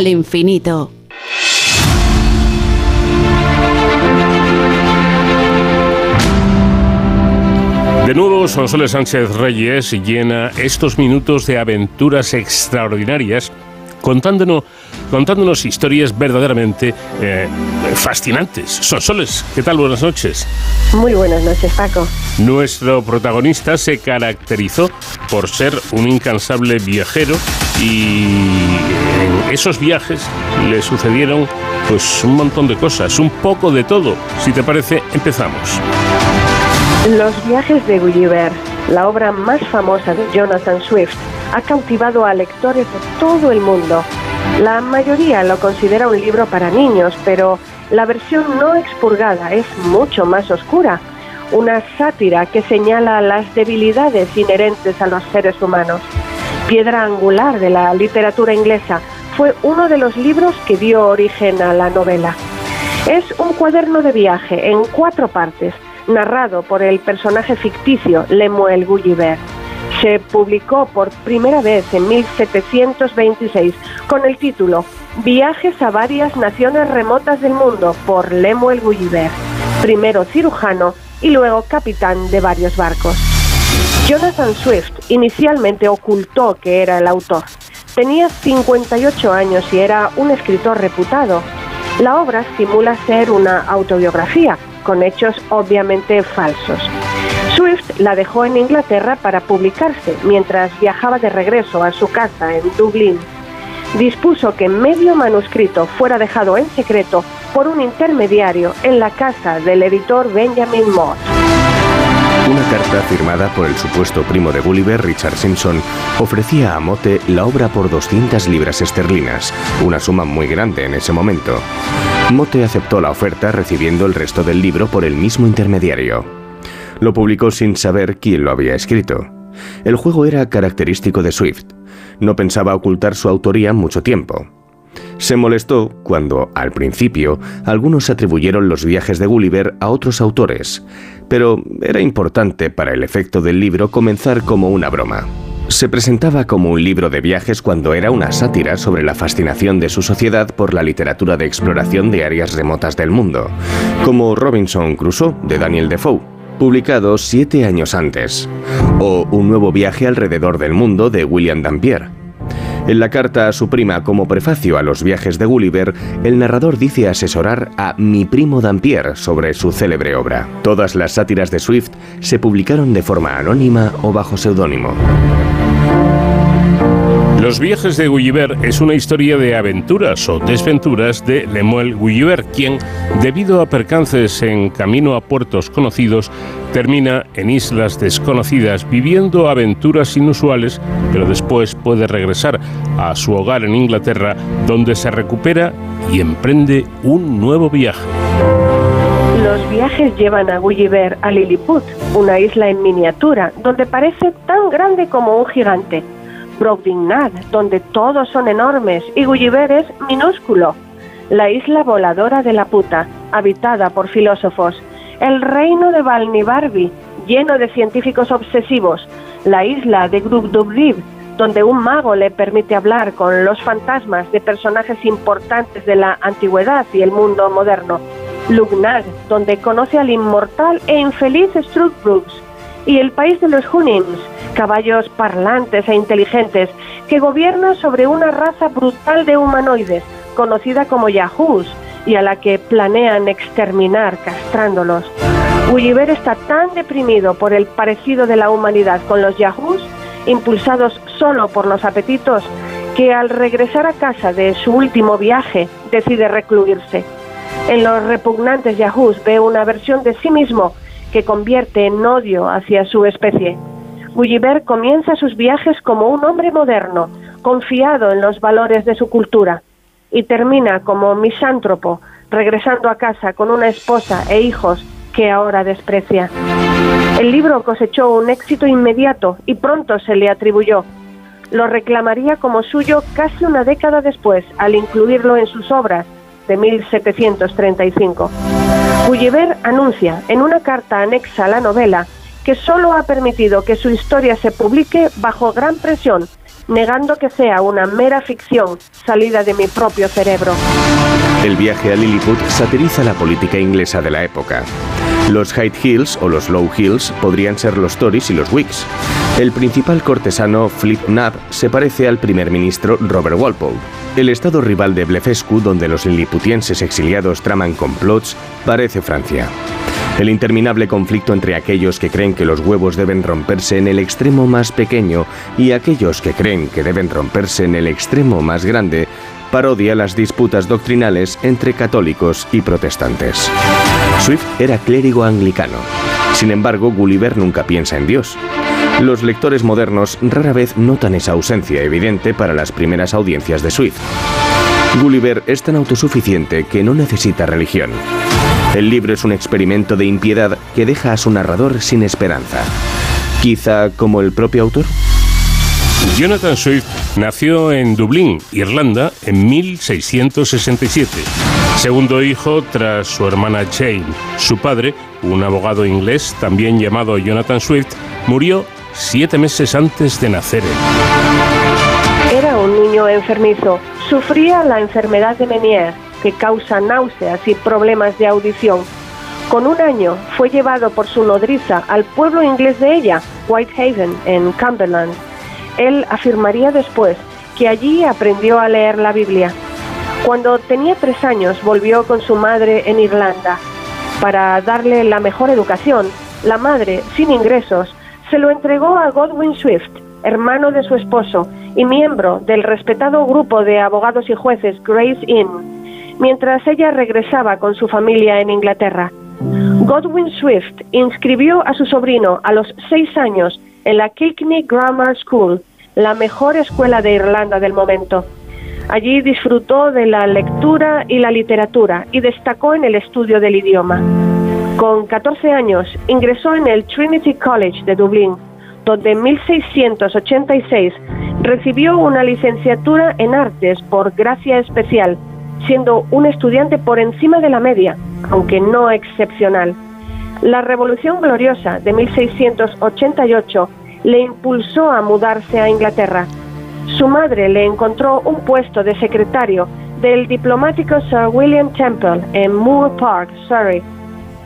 Al infinito. De nuevo, Sonsoles Sánchez Reyes llena estos minutos de aventuras extraordinarias contándonos, contándonos historias verdaderamente eh, fascinantes. Sonsoles, ¿qué tal? Buenas noches. Muy buenas noches, Paco. Nuestro protagonista se caracterizó por ser un incansable viajero y en esos viajes le sucedieron pues un montón de cosas, un poco de todo. Si te parece, empezamos. Los viajes de Gulliver, la obra más famosa de Jonathan Swift, ha cautivado a lectores de todo el mundo. La mayoría lo considera un libro para niños, pero la versión no expurgada es mucho más oscura. Una sátira que señala las debilidades inherentes a los seres humanos. Piedra angular de la literatura inglesa, fue uno de los libros que dio origen a la novela. Es un cuaderno de viaje en cuatro partes, narrado por el personaje ficticio Lemuel Gulliver. Se publicó por primera vez en 1726 con el título Viajes a varias naciones remotas del mundo por Lemuel Gulliver, primero cirujano y luego capitán de varios barcos. Jonathan Swift inicialmente ocultó que era el autor. Tenía 58 años y era un escritor reputado. La obra simula ser una autobiografía, con hechos obviamente falsos. Swift la dejó en Inglaterra para publicarse mientras viajaba de regreso a su casa en Dublín. Dispuso que medio manuscrito fuera dejado en secreto por un intermediario en la casa del editor Benjamin Moore. Una carta firmada por el supuesto primo de Gulliver, Richard Simpson, ofrecía a Mote la obra por 200 libras esterlinas, una suma muy grande en ese momento. Mote aceptó la oferta recibiendo el resto del libro por el mismo intermediario. Lo publicó sin saber quién lo había escrito. El juego era característico de Swift. No pensaba ocultar su autoría mucho tiempo. Se molestó cuando, al principio, algunos atribuyeron los viajes de Gulliver a otros autores, pero era importante para el efecto del libro comenzar como una broma. Se presentaba como un libro de viajes cuando era una sátira sobre la fascinación de su sociedad por la literatura de exploración de áreas remotas del mundo, como Robinson Crusoe de Daniel Defoe, publicado siete años antes, o Un nuevo viaje alrededor del mundo de William Dampier. En la carta a su prima como prefacio a los viajes de Gulliver, el narrador dice asesorar a mi primo Dampier sobre su célebre obra. Todas las sátiras de Swift se publicaron de forma anónima o bajo seudónimo. Los viajes de Gulliver es una historia de aventuras o desventuras de Lemuel Gulliver, quien, debido a percances en camino a puertos conocidos, termina en islas desconocidas viviendo aventuras inusuales, pero después puede regresar a su hogar en Inglaterra, donde se recupera y emprende un nuevo viaje. Los viajes llevan a Gulliver a Lilliput, una isla en miniatura, donde parece tan grande como un gigante. Brobdingnag, donde todos son enormes y Gulliver es minúsculo. La isla voladora de la puta, habitada por filósofos. El reino de Balnibarbi, lleno de científicos obsesivos. La isla de Grubdublib, donde un mago le permite hablar con los fantasmas de personajes importantes de la antigüedad y el mundo moderno. Lugnag, donde conoce al inmortal e infeliz Struthbrooks. Y el país de los Hunims, caballos parlantes e inteligentes que gobiernan sobre una raza brutal de humanoides, conocida como Yahoos, y a la que planean exterminar castrándolos. Gulliver está tan deprimido por el parecido de la humanidad con los yahoos, impulsados solo por los apetitos, que al regresar a casa de su último viaje decide recluirse. En los repugnantes yahoos ve una versión de sí mismo que convierte en odio hacia su especie. Gulliver comienza sus viajes como un hombre moderno, confiado en los valores de su cultura, y termina como misántropo, regresando a casa con una esposa e hijos que ahora desprecia. El libro cosechó un éxito inmediato y pronto se le atribuyó. Lo reclamaría como suyo casi una década después, al incluirlo en sus obras de 1735. Gulliver anuncia en una carta anexa a la novela que solo ha permitido que su historia se publique bajo gran presión, negando que sea una mera ficción salida de mi propio cerebro. El viaje a Lilliput satiriza la política inglesa de la época. Los High Hills o los Low Hills podrían ser los Tories y los Whigs. El principal cortesano, Flip Nab, se parece al primer ministro Robert Walpole. El estado rival de Blefescu, donde los lilliputienses exiliados traman complots, parece Francia. El interminable conflicto entre aquellos que creen que los huevos deben romperse en el extremo más pequeño y aquellos que creen que deben romperse en el extremo más grande parodia las disputas doctrinales entre católicos y protestantes. Swift era clérigo anglicano. Sin embargo, Gulliver nunca piensa en Dios. Los lectores modernos rara vez notan esa ausencia evidente para las primeras audiencias de Swift. Gulliver es tan autosuficiente que no necesita religión. El libro es un experimento de impiedad que deja a su narrador sin esperanza. Quizá como el propio autor. Jonathan Swift nació en Dublín, Irlanda, en 1667. Segundo hijo tras su hermana Jane. Su padre, un abogado inglés también llamado Jonathan Swift, murió siete meses antes de nacer. Era un niño enfermizo. Sufría la enfermedad de Meniere que causa náuseas y problemas de audición. Con un año fue llevado por su nodriza al pueblo inglés de ella, Whitehaven, en Cumberland. Él afirmaría después que allí aprendió a leer la Biblia. Cuando tenía tres años volvió con su madre en Irlanda. Para darle la mejor educación, la madre, sin ingresos, se lo entregó a Godwin Swift, hermano de su esposo y miembro del respetado grupo de abogados y jueces Grace Inn mientras ella regresaba con su familia en Inglaterra. Godwin Swift inscribió a su sobrino a los seis años en la Kilkenny Grammar School, la mejor escuela de Irlanda del momento. Allí disfrutó de la lectura y la literatura y destacó en el estudio del idioma. Con 14 años ingresó en el Trinity College de Dublín, donde en 1686 recibió una licenciatura en artes por gracia especial siendo un estudiante por encima de la media, aunque no excepcional. La Revolución Gloriosa de 1688 le impulsó a mudarse a Inglaterra. Su madre le encontró un puesto de secretario del diplomático Sir William Temple en Moor Park, Surrey.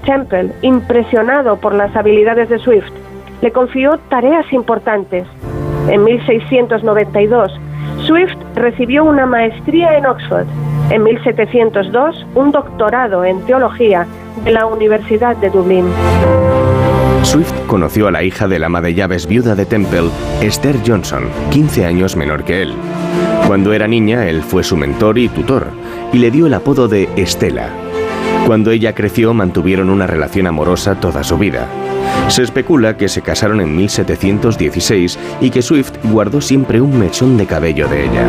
Temple, impresionado por las habilidades de Swift, le confió tareas importantes. En 1692, Swift recibió una maestría en Oxford en 1702 un doctorado en teología de la Universidad de Dublín. Swift conoció a la hija del ama de llaves viuda de Temple, Esther Johnson, 15 años menor que él. Cuando era niña, él fue su mentor y tutor, y le dio el apodo de Estela. Cuando ella creció, mantuvieron una relación amorosa toda su vida. Se especula que se casaron en 1716 y que Swift guardó siempre un mechón de cabello de ella.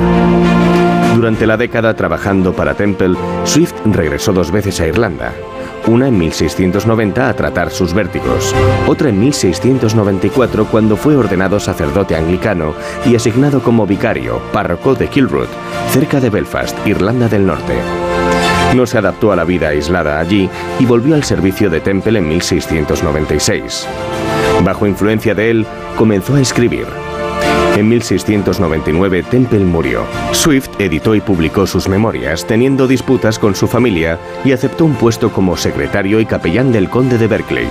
Durante la década trabajando para Temple, Swift regresó dos veces a Irlanda. Una en 1690 a tratar sus vértigos, otra en 1694 cuando fue ordenado sacerdote anglicano y asignado como vicario, párroco de Kilroot, cerca de Belfast, Irlanda del Norte. No se adaptó a la vida aislada allí y volvió al servicio de Temple en 1696. Bajo influencia de él, comenzó a escribir. En 1699 Temple murió. Swift editó y publicó sus memorias, teniendo disputas con su familia y aceptó un puesto como secretario y capellán del conde de Berkeley.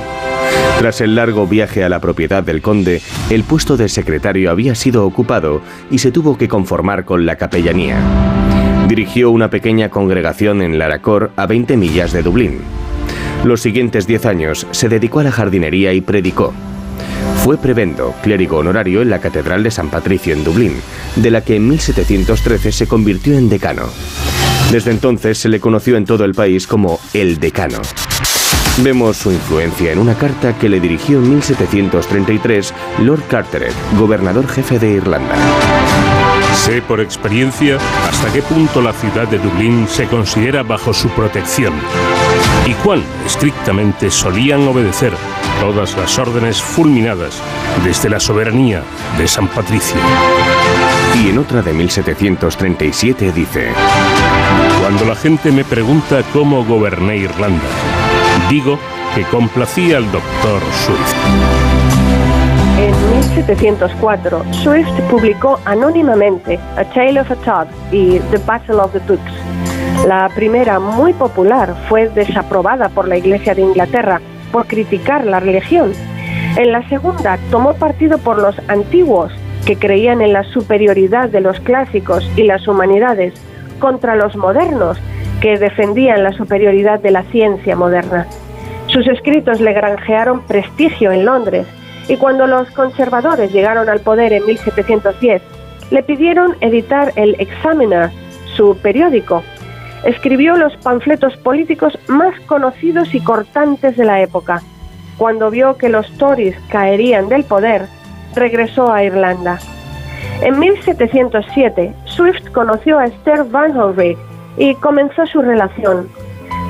Tras el largo viaje a la propiedad del conde, el puesto de secretario había sido ocupado y se tuvo que conformar con la capellanía. Dirigió una pequeña congregación en Laracor, a 20 millas de Dublín. Los siguientes diez años se dedicó a la jardinería y predicó. Fue prebendo, clérigo honorario en la Catedral de San Patricio en Dublín, de la que en 1713 se convirtió en decano. Desde entonces se le conoció en todo el país como el decano. Vemos su influencia en una carta que le dirigió en 1733 Lord Carteret, gobernador jefe de Irlanda. Sé por experiencia hasta qué punto la ciudad de Dublín se considera bajo su protección y cuán estrictamente solían obedecer todas las órdenes fulminadas desde la soberanía de San Patricio. Y en otra de 1737 dice, Cuando la gente me pregunta cómo goberné Irlanda, digo que complacía al doctor Swift. En 1704, Swift publicó anónimamente A Tale of a Todd y The Battle of the Tooks. La primera, muy popular, fue desaprobada por la Iglesia de Inglaterra por criticar la religión. En la segunda, tomó partido por los antiguos, que creían en la superioridad de los clásicos y las humanidades, contra los modernos, que defendían la superioridad de la ciencia moderna. Sus escritos le granjearon prestigio en Londres y cuando los conservadores llegaron al poder en 1710, le pidieron editar el Examiner, su periódico. Escribió los panfletos políticos más conocidos y cortantes de la época. Cuando vio que los Tories caerían del poder, regresó a Irlanda. En 1707, Swift conoció a Esther Van Holrigg y comenzó su relación.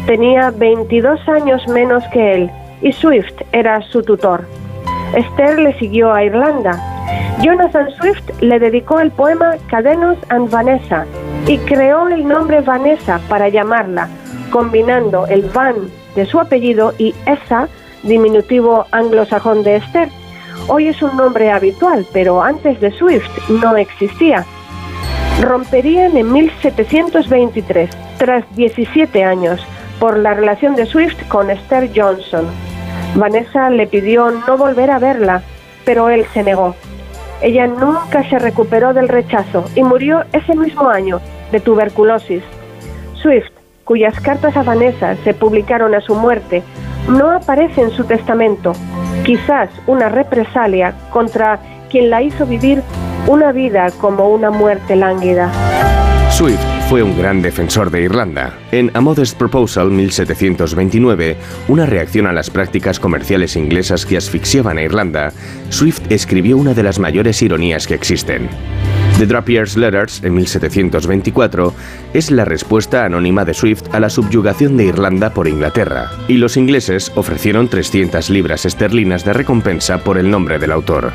Tenía 22 años menos que él y Swift era su tutor. Esther le siguió a Irlanda. Jonathan Swift le dedicó el poema Cadenos and Vanessa y creó el nombre Vanessa para llamarla, combinando el Van de su apellido y esa, diminutivo anglosajón de Esther. Hoy es un nombre habitual, pero antes de Swift no existía. Romperían en 1723, tras 17 años, por la relación de Swift con Esther Johnson. Vanessa le pidió no volver a verla, pero él se negó. Ella nunca se recuperó del rechazo y murió ese mismo año de tuberculosis. Swift, cuyas cartas a Vanessa se publicaron a su muerte, no aparece en su testamento, quizás una represalia contra quien la hizo vivir una vida como una muerte lánguida. Swift fue un gran defensor de Irlanda. En A Modest Proposal 1729, una reacción a las prácticas comerciales inglesas que asfixiaban a Irlanda, Swift escribió una de las mayores ironías que existen. The Drapier's Letters, en 1724, es la respuesta anónima de Swift a la subyugación de Irlanda por Inglaterra, y los ingleses ofrecieron 300 libras esterlinas de recompensa por el nombre del autor.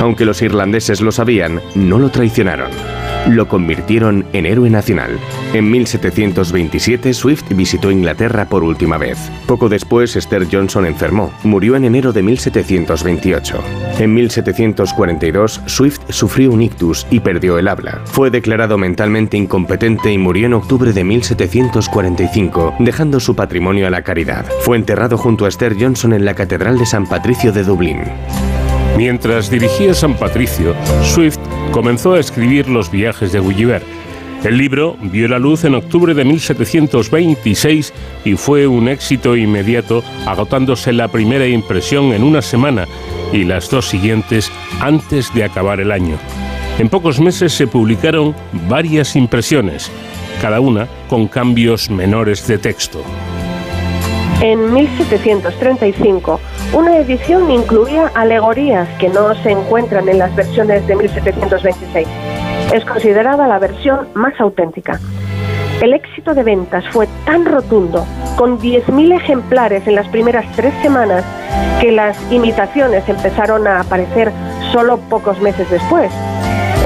Aunque los irlandeses lo sabían, no lo traicionaron lo convirtieron en héroe nacional. En 1727 Swift visitó Inglaterra por última vez. Poco después Esther Johnson enfermó, murió en enero de 1728. En 1742 Swift sufrió un ictus y perdió el habla. Fue declarado mentalmente incompetente y murió en octubre de 1745, dejando su patrimonio a la caridad. Fue enterrado junto a Esther Johnson en la Catedral de San Patricio de Dublín. Mientras dirigía San Patricio, Swift comenzó a escribir Los viajes de Gulliver. El libro vio la luz en octubre de 1726 y fue un éxito inmediato, agotándose la primera impresión en una semana y las dos siguientes antes de acabar el año. En pocos meses se publicaron varias impresiones, cada una con cambios menores de texto. En 1735, una edición incluía alegorías que no se encuentran en las versiones de 1726. Es considerada la versión más auténtica. El éxito de ventas fue tan rotundo, con 10.000 ejemplares en las primeras tres semanas, que las imitaciones empezaron a aparecer solo pocos meses después.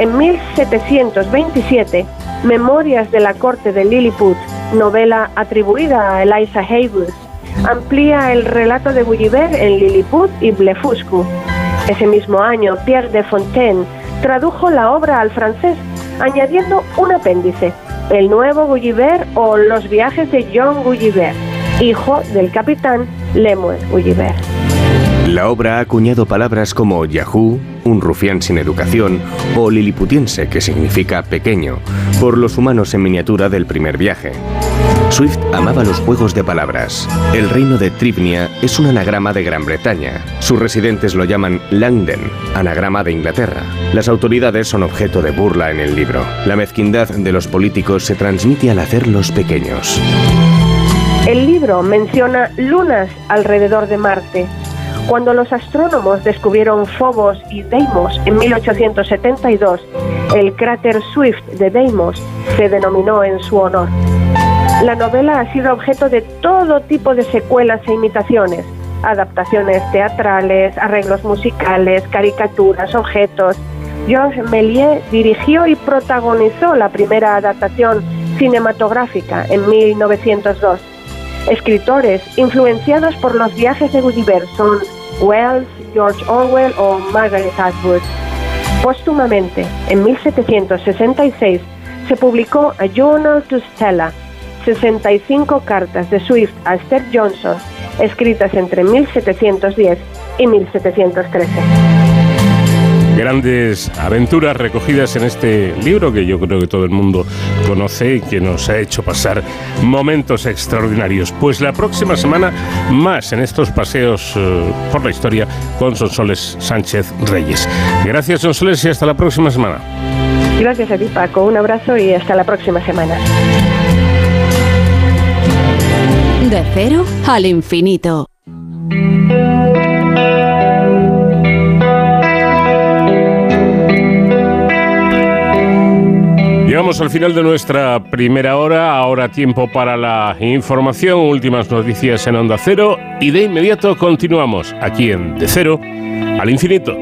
En 1727, Memorias de la corte de Lilliput, novela atribuida a Eliza Haywood, amplía el relato de Gulliver en Lilliput y Blefuscu. Ese mismo año, Pierre de Fontaine tradujo la obra al francés, añadiendo un apéndice, El nuevo Gulliver o Los viajes de John Gulliver, hijo del capitán Lemuel Gulliver. La obra ha acuñado palabras como Yahoo, un rufián sin educación, o liliputiense, que significa pequeño, por los humanos en miniatura del primer viaje. Swift amaba los juegos de palabras. El reino de Tribnia es un anagrama de Gran Bretaña. Sus residentes lo llaman Langden, anagrama de Inglaterra. Las autoridades son objeto de burla en el libro. La mezquindad de los políticos se transmite al hacerlos pequeños. El libro menciona lunas alrededor de Marte. Cuando los astrónomos descubrieron Phobos y Deimos en 1872, el cráter Swift de Deimos se denominó en su honor. La novela ha sido objeto de todo tipo de secuelas e imitaciones, adaptaciones teatrales, arreglos musicales, caricaturas, objetos. Georges Méliès dirigió y protagonizó la primera adaptación cinematográfica en 1902. Escritores influenciados por los viajes de Gulliver son Wells, George Orwell o Margaret Atwood. Póstumamente, en 1766, se publicó A Journal to Stella, 65 cartas de Swift a Esther Johnson, escritas entre 1710 y 1713 grandes aventuras recogidas en este libro que yo creo que todo el mundo conoce y que nos ha hecho pasar momentos extraordinarios. Pues la próxima semana más en estos paseos eh, por la historia con Sonsoles Sánchez Reyes. Gracias Sonsoles y hasta la próxima semana. Gracias a ti Paco, un abrazo y hasta la próxima semana. De cero al infinito. Llegamos al final de nuestra primera hora, ahora tiempo para la información, últimas noticias en Onda Cero y de inmediato continuamos aquí en De Cero al Infinito.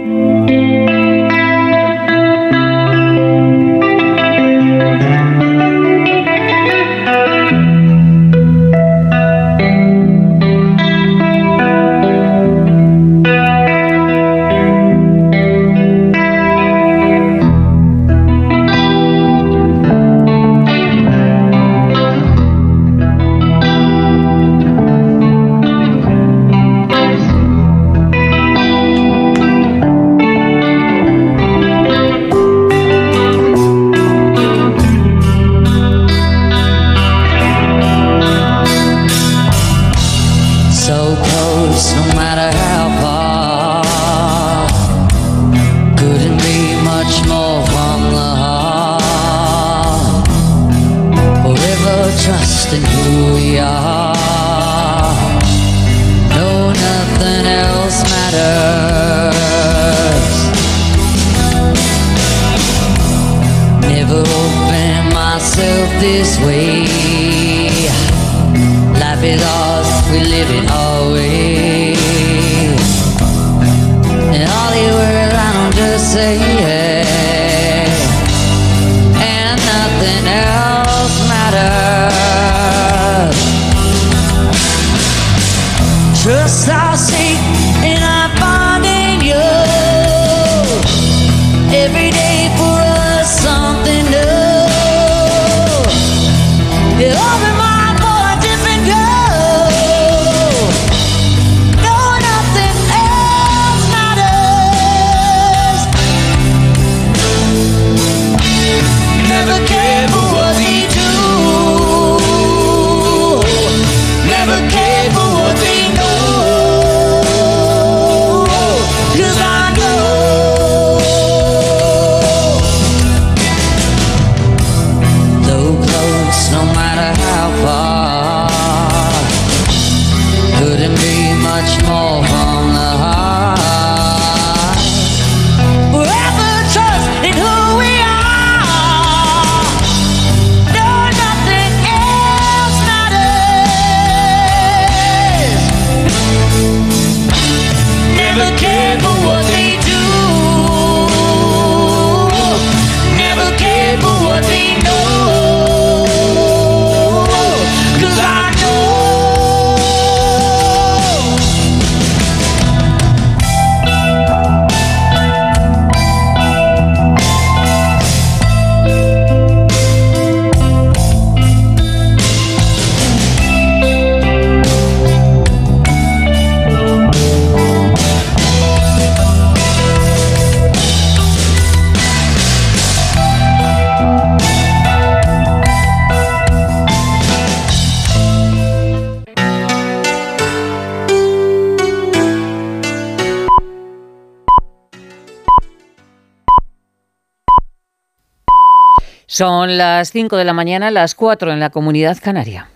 Son las 5 de la mañana, las 4 en la comunidad canaria.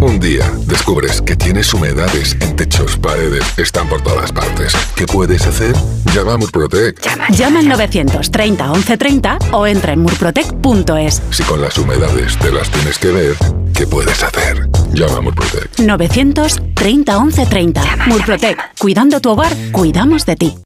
Un día descubres que tienes humedades en techos, paredes, están por todas partes. ¿Qué puedes hacer? Llama a Murprotec. Llama al 930 1130 o entra en murprotec.es. Si con las humedades te las tienes que ver, ¿qué puedes hacer? Llama a Murprotec. 930 1130. Murprotec. Cuidando tu hogar, cuidamos de ti.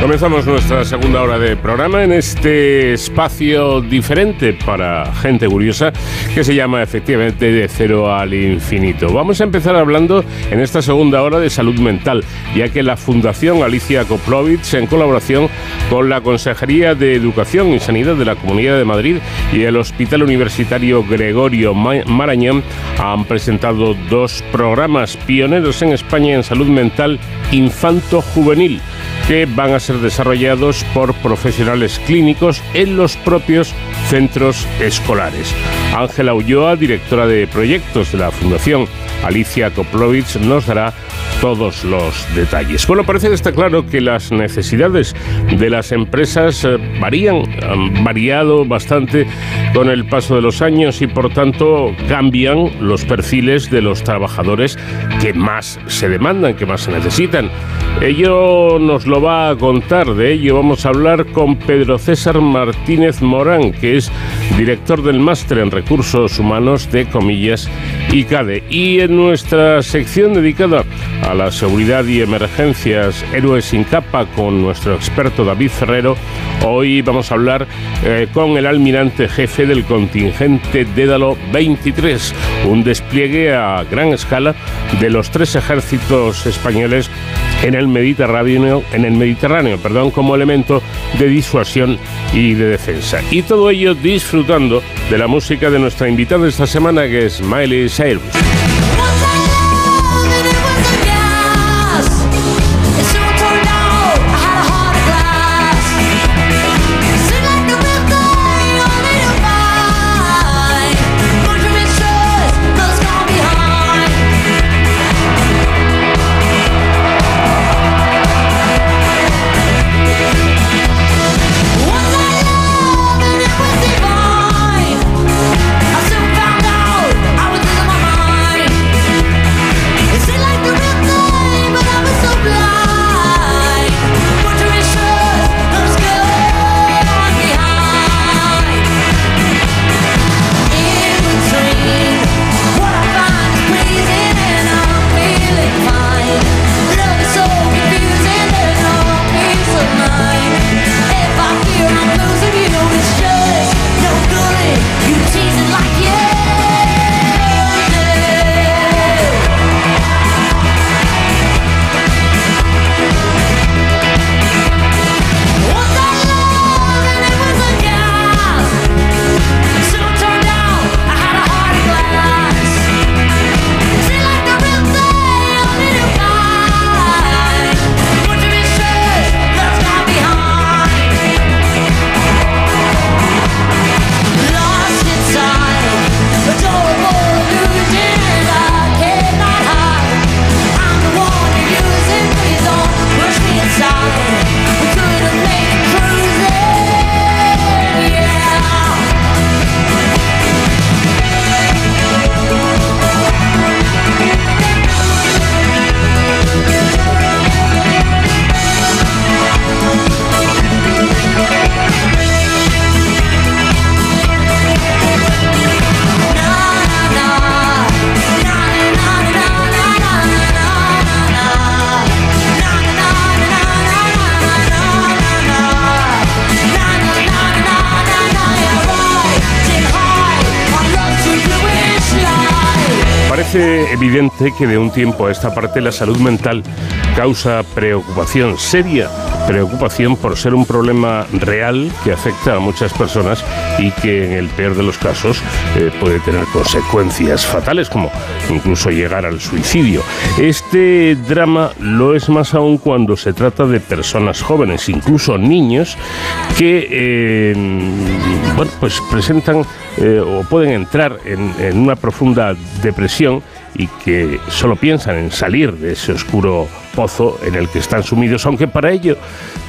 Comenzamos nuestra segunda hora de programa en este espacio diferente para gente curiosa que se llama efectivamente de cero al infinito. Vamos a empezar hablando en esta segunda hora de salud mental, ya que la Fundación Alicia Koplovich, en colaboración con la Consejería de Educación y Sanidad de la Comunidad de Madrid y el Hospital Universitario Gregorio Ma- Marañón, han presentado dos programas pioneros en España en salud mental infanto-juvenil que van a ser desarrollados por profesionales clínicos en los propios centros escolares. Ángela Ulloa, directora de proyectos de la Fundación Alicia Koplovich, nos dará todos los detalles. Bueno, parece que está claro que las necesidades de las empresas eh, varían, han variado bastante con el paso de los años y por tanto cambian los perfiles de los trabajadores que más se demandan, que más se necesitan. Ello nos lo va a contar, de ello vamos a hablar con Pedro César Martínez Morán, que es director del máster en recursos humanos de Comillas y CADE. Y en nuestra sección dedicada a la seguridad y emergencias Héroes sin capa con nuestro experto David Ferrero, hoy vamos a hablar eh, con el almirante jefe del contingente Dédalo 23, un despliegue a gran escala de los tres ejércitos españoles en el Mediterráneo, en el Mediterráneo, perdón, como elemento de disuasión y de defensa. Y todo ello disfrutando de la música de nuestra invitada esta semana que es Miley Cyrus. Que de un tiempo a esta parte la salud mental causa preocupación, seria preocupación por ser un problema real que afecta a muchas personas y que en el peor de los casos eh, puede tener consecuencias fatales como incluso llegar al suicidio. Este drama lo es más aún cuando se trata de personas jóvenes, incluso niños, que eh, pues presentan eh, o pueden entrar en una profunda depresión y que solo piensan en salir de ese oscuro pozo en el que están sumidos, aunque para ello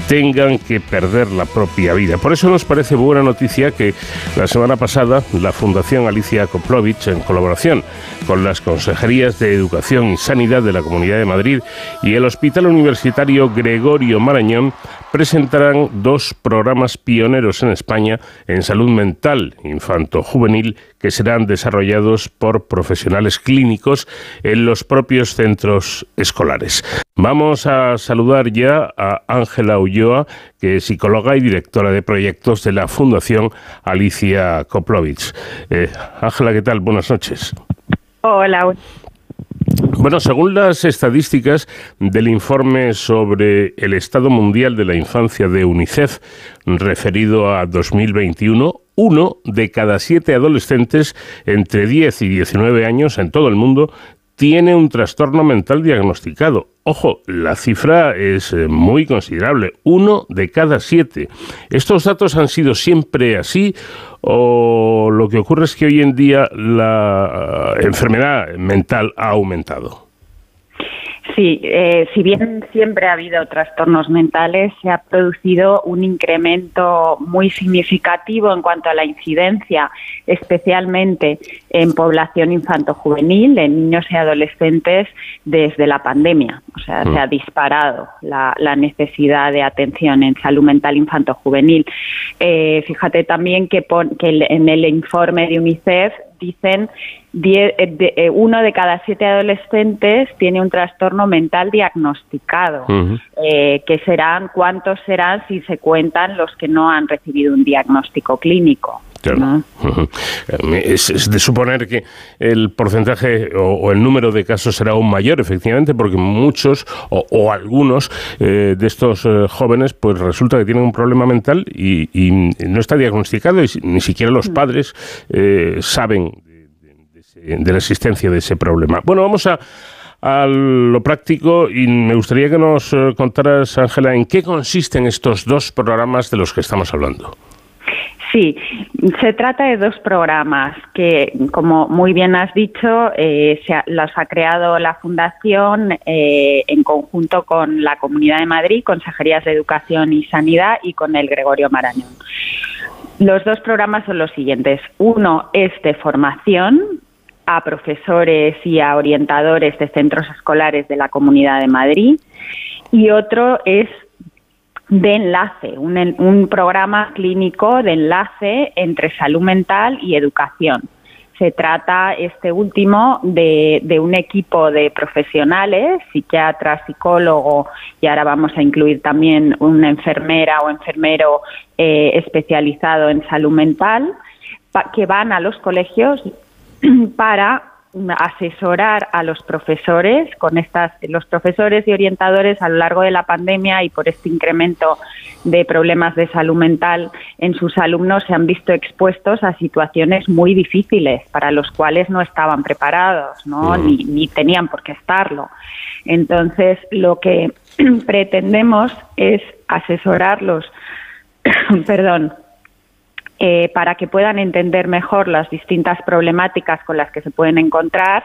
tengan que perder la propia vida. Por eso nos parece buena noticia que la semana pasada la Fundación Alicia Koplovich, en colaboración con las Consejerías de Educación y Sanidad de la Comunidad de Madrid y el Hospital Universitario Gregorio Marañón, presentarán dos programas pioneros en España en salud mental infanto-juvenil que serán desarrollados por profesionales clínicos en los propios centros escolares. Vamos a saludar ya a Ángela Ulloa, que es psicóloga y directora de proyectos de la Fundación Alicia Koplovich. Eh, Ángela, ¿qué tal? Buenas noches. Hola. Bueno, según las estadísticas del informe sobre el estado mundial de la infancia de UNICEF, referido a 2021, uno de cada siete adolescentes entre 10 y 19 años en todo el mundo tiene un trastorno mental diagnosticado. Ojo, la cifra es eh, muy considerable, uno de cada siete. ¿Estos datos han sido siempre así o lo que ocurre es que hoy en día la eh, enfermedad mental ha aumentado? Sí, eh, si bien siempre ha habido trastornos mentales, se ha producido un incremento muy significativo en cuanto a la incidencia, especialmente en población infanto-juvenil, en niños y adolescentes, desde la pandemia. O sea, se ha mm. disparado la, necesidad de atención en salud mental infanto-juvenil. Eh, fíjate también que, que en el informe de UNICEF dicen eh, eh, uno de cada siete adolescentes tiene un trastorno mental diagnosticado, eh, que serán cuántos serán si se cuentan los que no han recibido un diagnóstico clínico. Es, de suponer que el porcentaje o, el número de casos será aún mayor, efectivamente, porque muchos o, algunos de estos jóvenes, pues resulta que tienen un problema mental y, no está diagnosticado y ni siquiera los mm. padres saben de la existencia de ese problema. Bueno, vamos a, a lo práctico y me gustaría que nos eh, contaras, Ángela, en qué consisten estos dos programas de los que estamos hablando. Sí, se trata de dos programas que, como muy bien has dicho, eh, se los ha creado la Fundación eh, en conjunto con la Comunidad de Madrid, Consejerías de Educación y Sanidad y con el Gregorio Marañón. Los dos programas son los siguientes. Uno es de formación a profesores y a orientadores de centros escolares de la Comunidad de Madrid y otro es de enlace, un, programa clínico de enlace entre salud mental y educación. Se trata, este último, de, un equipo de profesionales, psiquiatra, psicólogo, y ahora vamos a incluir también una enfermera o enfermero eh, especializado en salud mental, que van a los colegios para asesorar a los profesores con estas los profesores y orientadores a lo largo de la pandemia y por este incremento de problemas de salud mental en sus alumnos se han visto expuestos a situaciones muy difíciles para los cuales no estaban preparados ¿no? ni, ni tenían por qué estarlo entonces lo que pretendemos es asesorarlos perdón eh, para que puedan entender mejor las distintas problemáticas con las que se pueden encontrar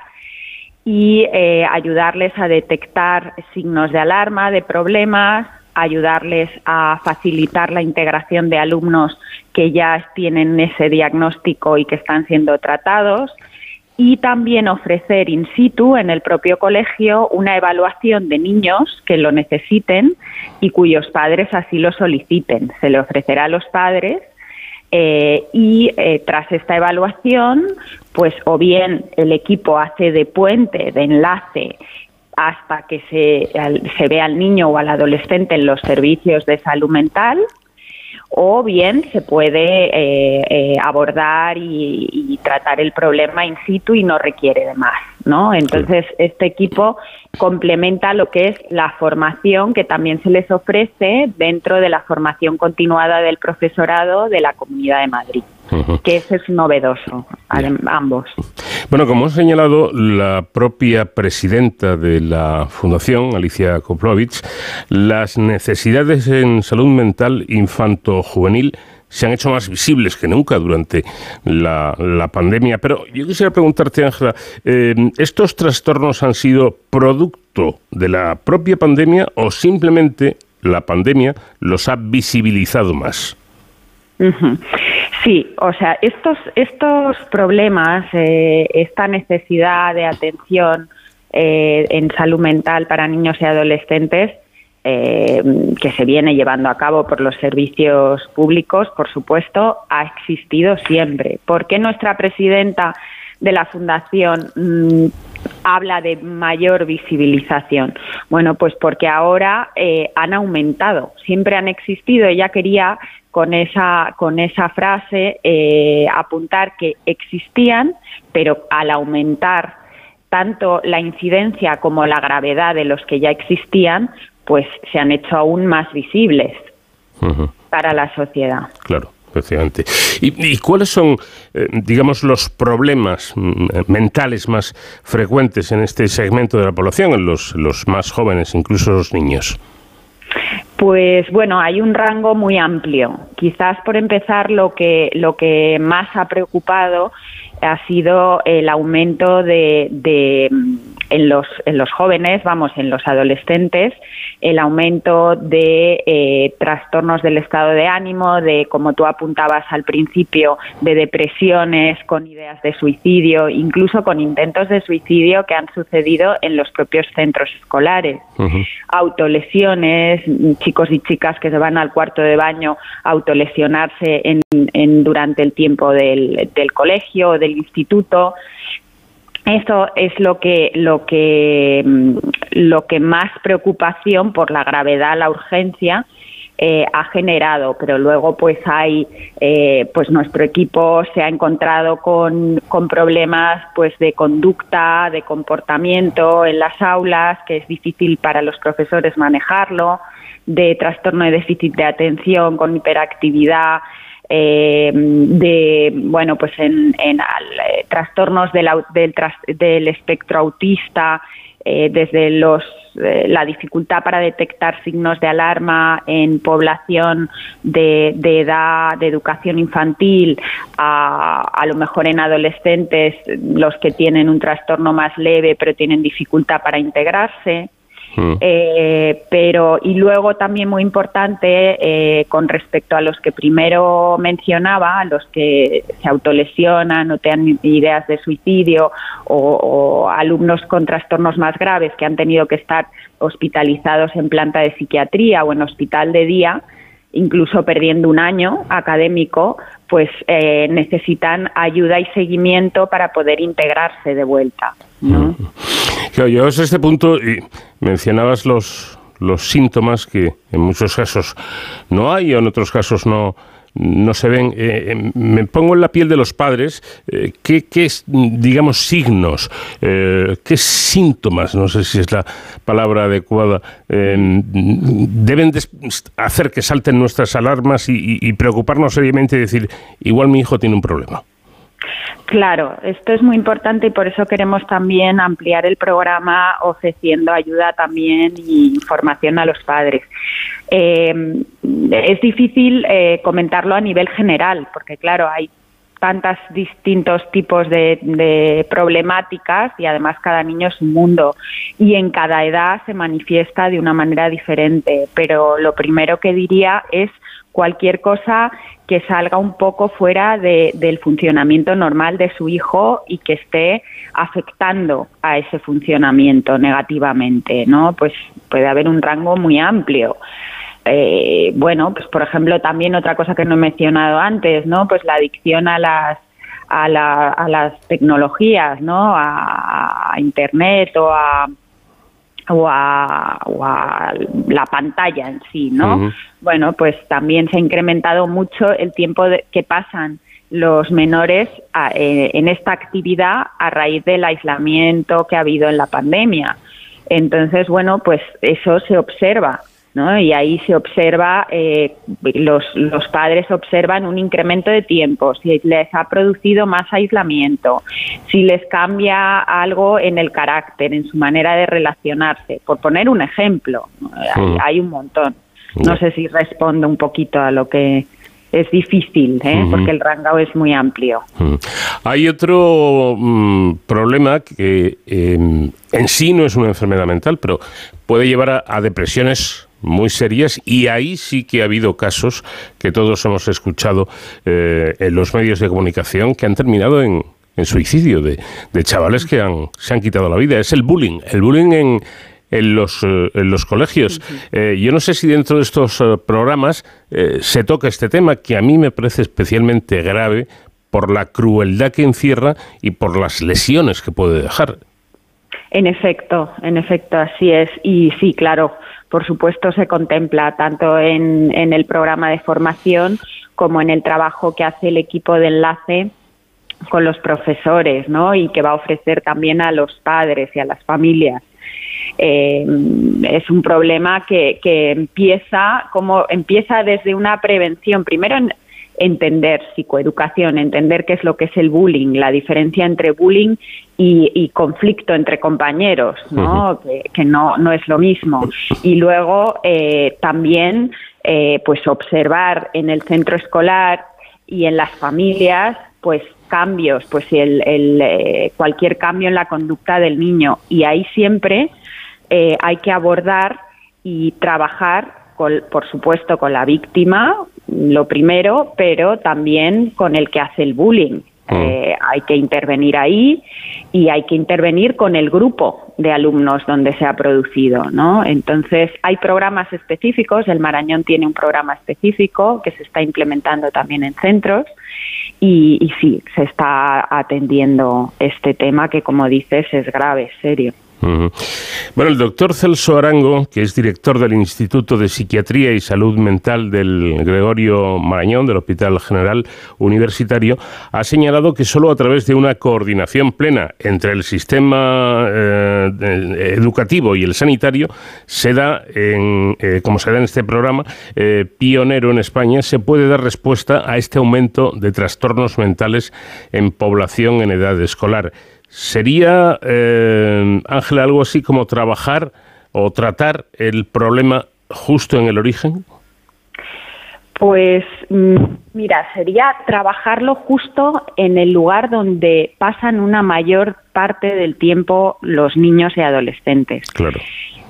y eh, ayudarles a detectar signos de alarma, de problemas, ayudarles a facilitar la integración de alumnos que ya tienen ese diagnóstico y que están siendo tratados y también ofrecer in situ en el propio colegio una evaluación de niños que lo necesiten y cuyos padres así lo soliciten. Se le ofrecerá a los padres eh, y eh, tras esta evaluación, pues o bien el equipo hace de puente, de enlace, hasta que se, se ve al niño o al adolescente en los servicios de salud mental, o bien se puede eh, abordar y, tratar el problema in situ y no requiere de más. ¿No? Entonces, este equipo complementa lo que es la formación que también se les ofrece dentro de la formación continuada del profesorado de la Comunidad de Madrid que eso es novedoso, ambos. Bueno, como ha señalado la propia presidenta de la Fundación, Alicia Koplovich, las necesidades en salud mental infanto-juvenil se han hecho más visibles que nunca durante la, pandemia. Pero yo quisiera preguntarte, Ángela, eh, ¿estos trastornos han sido producto de la propia pandemia o simplemente la pandemia los ha visibilizado más? Sí, o sea, estos, estos problemas, eh, esta necesidad de atención eh, en salud mental para niños y adolescentes, eh, que se viene llevando a cabo por los servicios públicos, por supuesto, ha existido siempre. ¿Por qué nuestra presidenta de la Fundación mm, habla de mayor visibilización? Bueno, pues porque ahora han aumentado, siempre han existido. Ella quería con esa, con esa frase eh, apuntar que existían, pero al aumentar tanto la incidencia como la gravedad de los que ya existían, pues se han hecho aún más visibles para la sociedad. Claro. Efectivamente. ¿Y, cuáles son, eh, digamos, los problemas mm, mentales más frecuentes en este segmento de la población, en los, los más jóvenes, incluso los niños? Pues bueno, hay un rango muy amplio. Quizás por empezar lo que lo que más ha preocupado ha sido el aumento de, de en los, en los jóvenes, vamos, en los adolescentes, el aumento de eh, trastornos del estado de ánimo, de, como tú apuntabas al principio, de depresiones con ideas de suicidio, incluso con intentos de suicidio que han sucedido en los propios centros escolares. Autolesiones, chicos y chicas que se van al cuarto de baño a autolesionarse en, en, durante el tiempo del, del colegio o del instituto. Eso es lo que, lo que, mm, lo que más preocupación por la gravedad, la urgencia, eh, ha generado, pero luego pues hay, eh, pues nuestro equipo se ha encontrado con, con, problemas pues de conducta, de comportamiento en las aulas, que es difícil para los profesores manejarlo, de trastorno de déficit de atención con hiperactividad, eh, de bueno pues en, en eh, trastornos del, del, espectro autista eh, desde los eh, la dificultad para detectar signos de alarma en población de, de edad de educación infantil a, a lo mejor en adolescentes los que tienen un trastorno más leve pero tienen dificultad para integrarse Mm. Eh, pero, y luego también muy importante, eh, con respecto a los que primero mencionaba, a los que se autolesionan o tienen ideas de suicidio o, alumnos con trastornos más graves que han tenido que estar hospitalizados en planta de psiquiatría o en hospital de día, incluso perdiendo un año académico, pues eh, necesitan ayuda y seguimiento para poder integrarse de vuelta. ¿no? Mm. Yo, este punto y mencionabas los, los síntomas que en muchos casos no hay o en otros casos no, no se ven. Eh, eh, me pongo en la piel de los padres. Eh, ¿qué, ¿qué, digamos, signos, qué síntomas, no sé si es la palabra adecuada, deben hacer que salten nuestras alarmas y, y preocuparnos seriamente y decir, igual mi hijo tiene un problema? Claro, esto es muy importante y por eso queremos también ampliar el programa ofreciendo ayuda también y información a los padres. Eh, es difícil eh, comentarlo a nivel general porque, claro, hay tantos distintos tipos de, de, problemáticas y además cada niño es un mundo y en cada edad se manifiesta de una manera diferente. Pero lo primero que diría es cualquier cosa que salga un poco fuera del funcionamiento normal de su hijo y que esté afectando a ese funcionamiento negativamente, ¿no? Pues puede haber un rango muy amplio. Eh, bueno, pues por ejemplo también otra cosa que no he mencionado antes, ¿no? Pues la adicción a las a, las tecnologías, ¿no? a internet o a o a, la pantalla en sí, ¿no? Bueno, pues también se ha incrementado mucho el tiempo que pasan los menores eh, en esta actividad a raíz del aislamiento que ha habido en la pandemia. Entonces, bueno, pues eso se observa. ¿No? Y ahí se observa, eh, los, los padres observan un incremento de tiempo, si les ha producido más aislamiento, si les cambia algo en el carácter, en su manera de relacionarse, por poner un ejemplo, hay, un montón. No sé si respondo un poquito a lo que es difícil, ¿eh? porque el rango es muy amplio. Hay otro mm, problema que em, en sí no es una enfermedad mental, pero puede llevar a, depresiones muy serias y ahí sí que ha habido casos que todos hemos escuchado eh, en los medios de comunicación que han terminado en, suicidio de, de, chavales que han, se han quitado la vida. Es el bullying. El bullying en, en los, eh, en los colegios. Eh, yo no sé si dentro de estos eh, programas se toca este tema, que a mí me parece especialmente grave por la crueldad que encierra y por las lesiones que puede dejar. En efecto, en efecto, así es. Y sí, claro, por supuesto se contempla tanto en, en el programa de formación como en el trabajo que hace el equipo de enlace con los profesores, ¿no? Y que va a ofrecer también a los padres y a las familias. Eh, es un problema que, que, empieza como empieza desde una prevención primero en entender psicoeducación entender qué es lo que es el bullying la diferencia entre bullying y, conflicto entre compañeros no que, no no es lo mismo. Y luego eh, también eh, pues observar en el centro escolar y en las familias pues cambios pues el, el cualquier cambio en la conducta del niño. Y ahí siempre eh, hay que abordar y trabajar, por supuesto, con la víctima, lo primero, pero también con el que hace el bullying. Mm. Eh, hay que intervenir ahí y hay que intervenir con el grupo de alumnos donde se ha producido, ¿no? Entonces, hay programas específicos, el Marañón tiene un programa específico que se está implementando también en centros y, y sí, se está atendiendo este tema que, como dices, es grave, serio. Bueno, el doctor Celso Arango, que es director del Instituto de Psiquiatría y Salud Mental del Gregorio Marañón, del Hospital General Universitario, ha señalado que solo a través de una coordinación plena entre el sistema eh, educativo y el sanitario se da, en, eh, como se da en este programa, eh, pionero en España, se puede dar respuesta a este aumento de trastornos mentales en población en edad escolar. ¿Sería, eh, Ángela, algo así como trabajar o tratar el problema justo en el origen? Pues mm, mira, sería trabajarlo justo en el lugar donde pasan una mayor parte del tiempo los niños y adolescentes. Claro.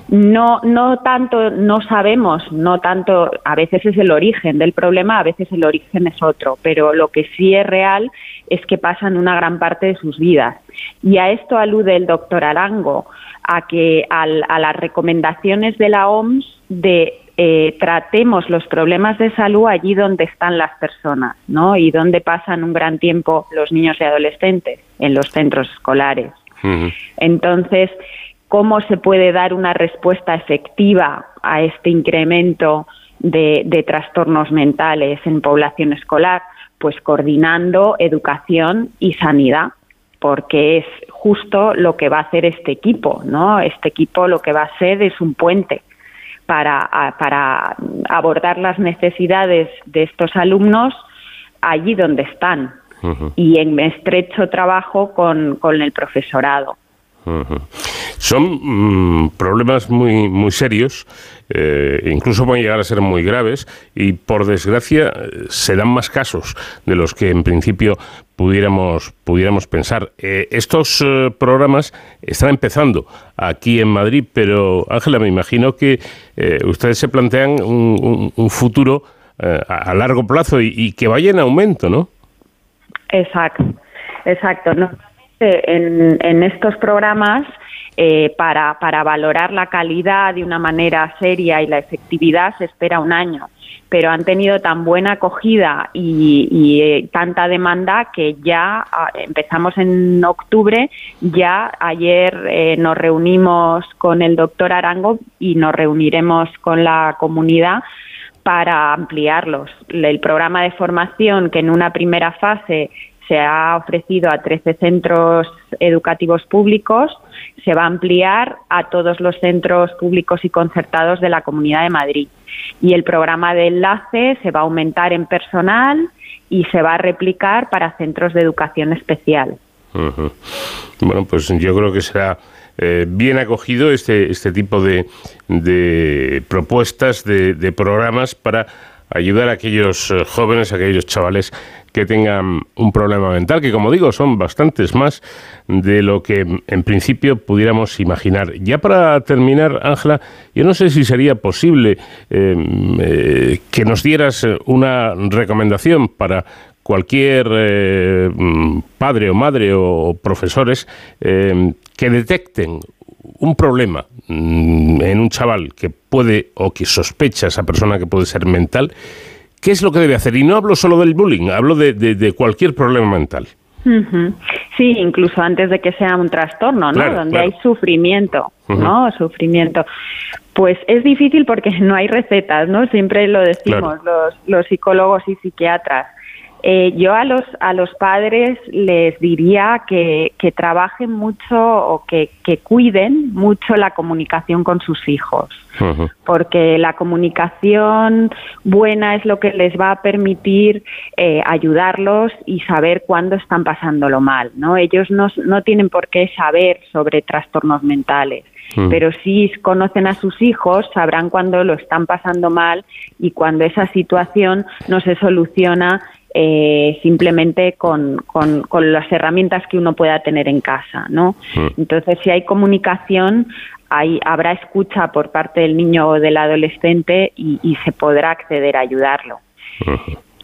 No, no tanto, no sabemos, no tanto, a veces es el origen del problema, a veces el origen es otro, pero lo que sí es real es que pasan una gran parte de sus vidas. Y a esto alude el doctor Arango, a que a las recomendaciones de la OMS de eh, tratemos los problemas de salud allí donde están las personas, ¿no? Y donde pasan un gran tiempo los niños y adolescentes, en los centros escolares. Entonces, ¿cómo se puede dar una respuesta efectiva a este incremento de, de trastornos mentales en población escolar? Pues coordinando educación y sanidad porque es justo lo que va a hacer este equipo, ¿no? Este equipo lo que va a ser es un puente para, para abordar las necesidades de estos alumnos allí donde están y en estrecho trabajo con, con el profesorado. Son mm, problemas muy, muy serios, eh, incluso pueden llegar a ser muy graves y por desgracia se dan más casos de los que en principio pudiéramos, pudiéramos pensar. Eh, estos eh, programas están empezando aquí en Madrid, pero Ángela, me imagino que ustedes se plantean un, futuro a, largo plazo y, que vaya en aumento, ¿no? Exacto, exacto. En, en estos programas eh, para, para valorar la calidad de una manera seria y la efectividad se espera un año pero han tenido tan buena acogida y, eh, tanta demanda que ya ah, empezamos en octubre, ya ayer eh, nos reunimos con el doctor Arango y nos reuniremos con la comunidad para ampliarlos. El programa de formación que en una primera fase se ha ofrecido a 13 centros educativos públicos, se va a ampliar a todos los centros públicos y concertados de la Comunidad de Madrid. Y el programa de enlace se va a aumentar en personal y se va a replicar para centros de educación especial. Bueno, pues yo creo que será eh, bien acogido este, este tipo de, de propuestas, de, de, programas para ayudar a aquellos eh, jóvenes, a aquellos chavales que tengan un problema mental, que como digo son bastantes más de lo que en principio pudiéramos imaginar. Ya para terminar, Ángela, yo no sé si sería posible eh, que nos dieras una recomendación para cualquier eh, mm, padre o madre o profesores eh, que detecten un problema mm, en un chaval que puede o que sospecha esa persona que puede ser mental, ¿qué es lo que debe hacer? Y no hablo solo del bullying, hablo de, cualquier problema mental. Sí, incluso antes de que sea un trastorno, ¿no? Donde hay sufrimiento, ¿no? Sufrimiento. Pues es difícil porque no hay recetas, ¿no? Siempre lo decimos los, los psicólogos y psiquiatras. Eh, yo a los, a los padres les diría que, que trabajen mucho o que, que, cuiden mucho la comunicación con sus hijos, porque la comunicación buena es lo que les va a permitir eh, ayudarlos y saber cuándo están pasándolo mal. ¿no? Ellos no, no tienen por qué saber sobre trastornos mentales pero si conocen a sus hijos, sabrán cuándo lo están pasando mal y cuando esa situación no se soluciona eh, simplemente con, con, las herramientas que uno pueda tener en casa, ¿no? Mm. Entonces, si hay comunicación, hay, habrá escucha por parte del niño o del adolescente y, se podrá acceder a ayudarlo.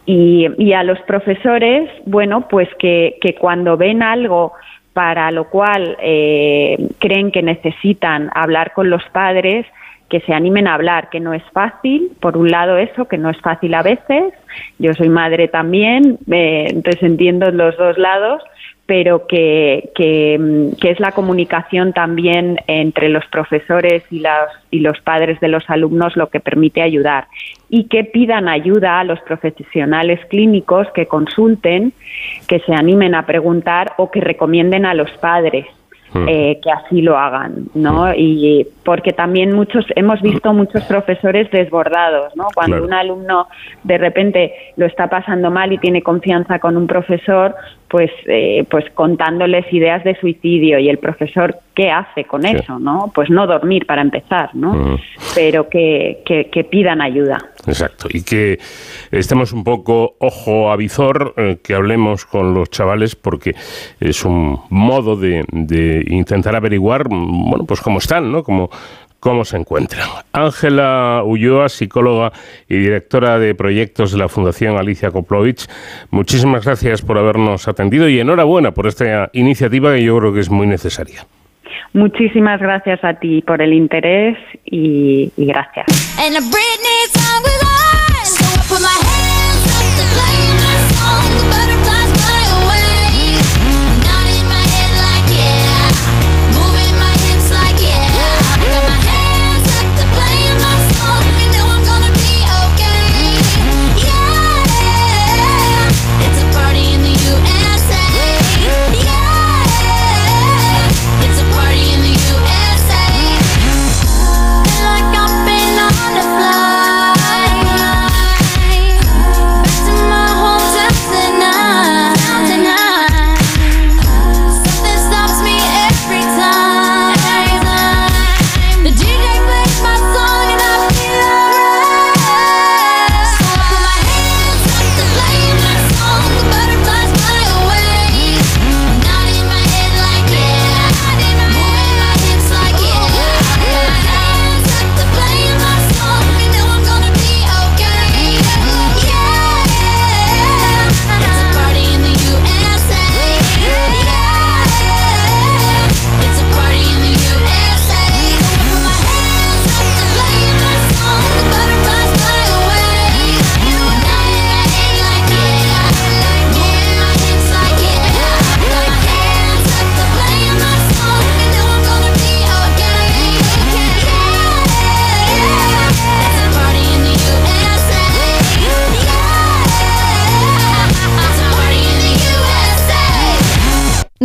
y, y, a los profesores, bueno, pues que, que cuando ven algo para lo cual eh, creen que necesitan hablar con los padres, que se animen a hablar, que no es fácil, por un lado eso, que no es fácil a veces, yo soy madre también, eh, entonces entiendo los dos lados, pero que, que, es la comunicación también entre los profesores y, las, y los padres de los alumnos lo que permite ayudar. Y que pidan ayuda a los profesionales clínicos que consulten, que se animen a preguntar o que recomienden a los padres. Eh, que así lo hagan, ¿no? Hmm. Y porque también muchos hemos visto muchos profesores desbordados, ¿no? Cuando un alumno de repente lo está pasando mal y tiene confianza con un profesor, pues eh, pues contándoles ideas de suicidio y el profesor qué hace con eso, ¿no? Pues no dormir para empezar, ¿no? Hmm. Pero que, que pidan ayuda. Exacto. Y que estemos un poco ojo a visor, eh, que hablemos con los chavales, porque es un modo de, intentar averiguar, bueno, pues cómo están, ¿no? Cómo, cómo se encuentran. Ángela Ulloa, psicóloga y directora de proyectos de la Fundación Alicia Koplovich, muchísimas gracias por habernos atendido y enhorabuena por esta iniciativa que yo creo que es muy necesaria. Muchísimas gracias a ti por el interés y, y gracias.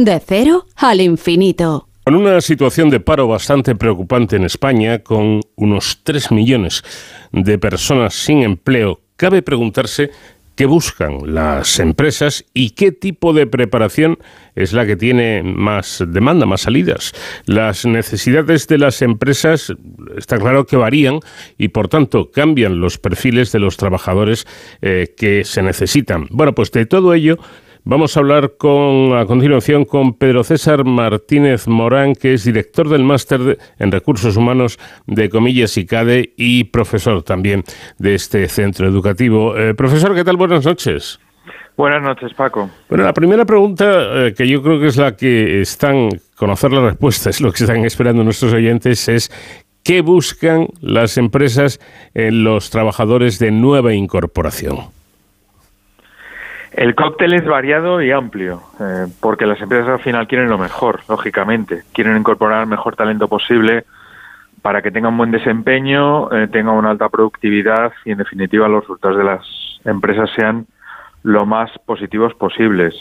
De cero al infinito. Con una situación de paro bastante preocupante en España, con unos 3 millones de personas sin empleo, cabe preguntarse qué buscan las empresas y qué tipo de preparación es la que tiene más demanda, más salidas. Las necesidades de las empresas está claro que varían y por tanto cambian los perfiles de los trabajadores eh, que se necesitan. Bueno, pues de todo ello Vamos a hablar con, a continuación con Pedro César Martínez Morán, que es director del máster en recursos humanos de Comillas y CADE y profesor también de este centro educativo. Eh, profesor, ¿qué tal? Buenas noches. Buenas noches, Paco. Bueno, la primera pregunta, eh, que yo creo que es la que están, conocer la respuesta, es lo que están esperando nuestros oyentes, es ¿qué buscan las empresas en los trabajadores de nueva incorporación? El cóctel es variado y amplio, eh, porque las empresas al final quieren lo mejor, lógicamente. Quieren incorporar el mejor talento posible para que tengan un buen desempeño, eh, tengan una alta productividad y, en definitiva, los resultados de las empresas sean lo más positivos posibles.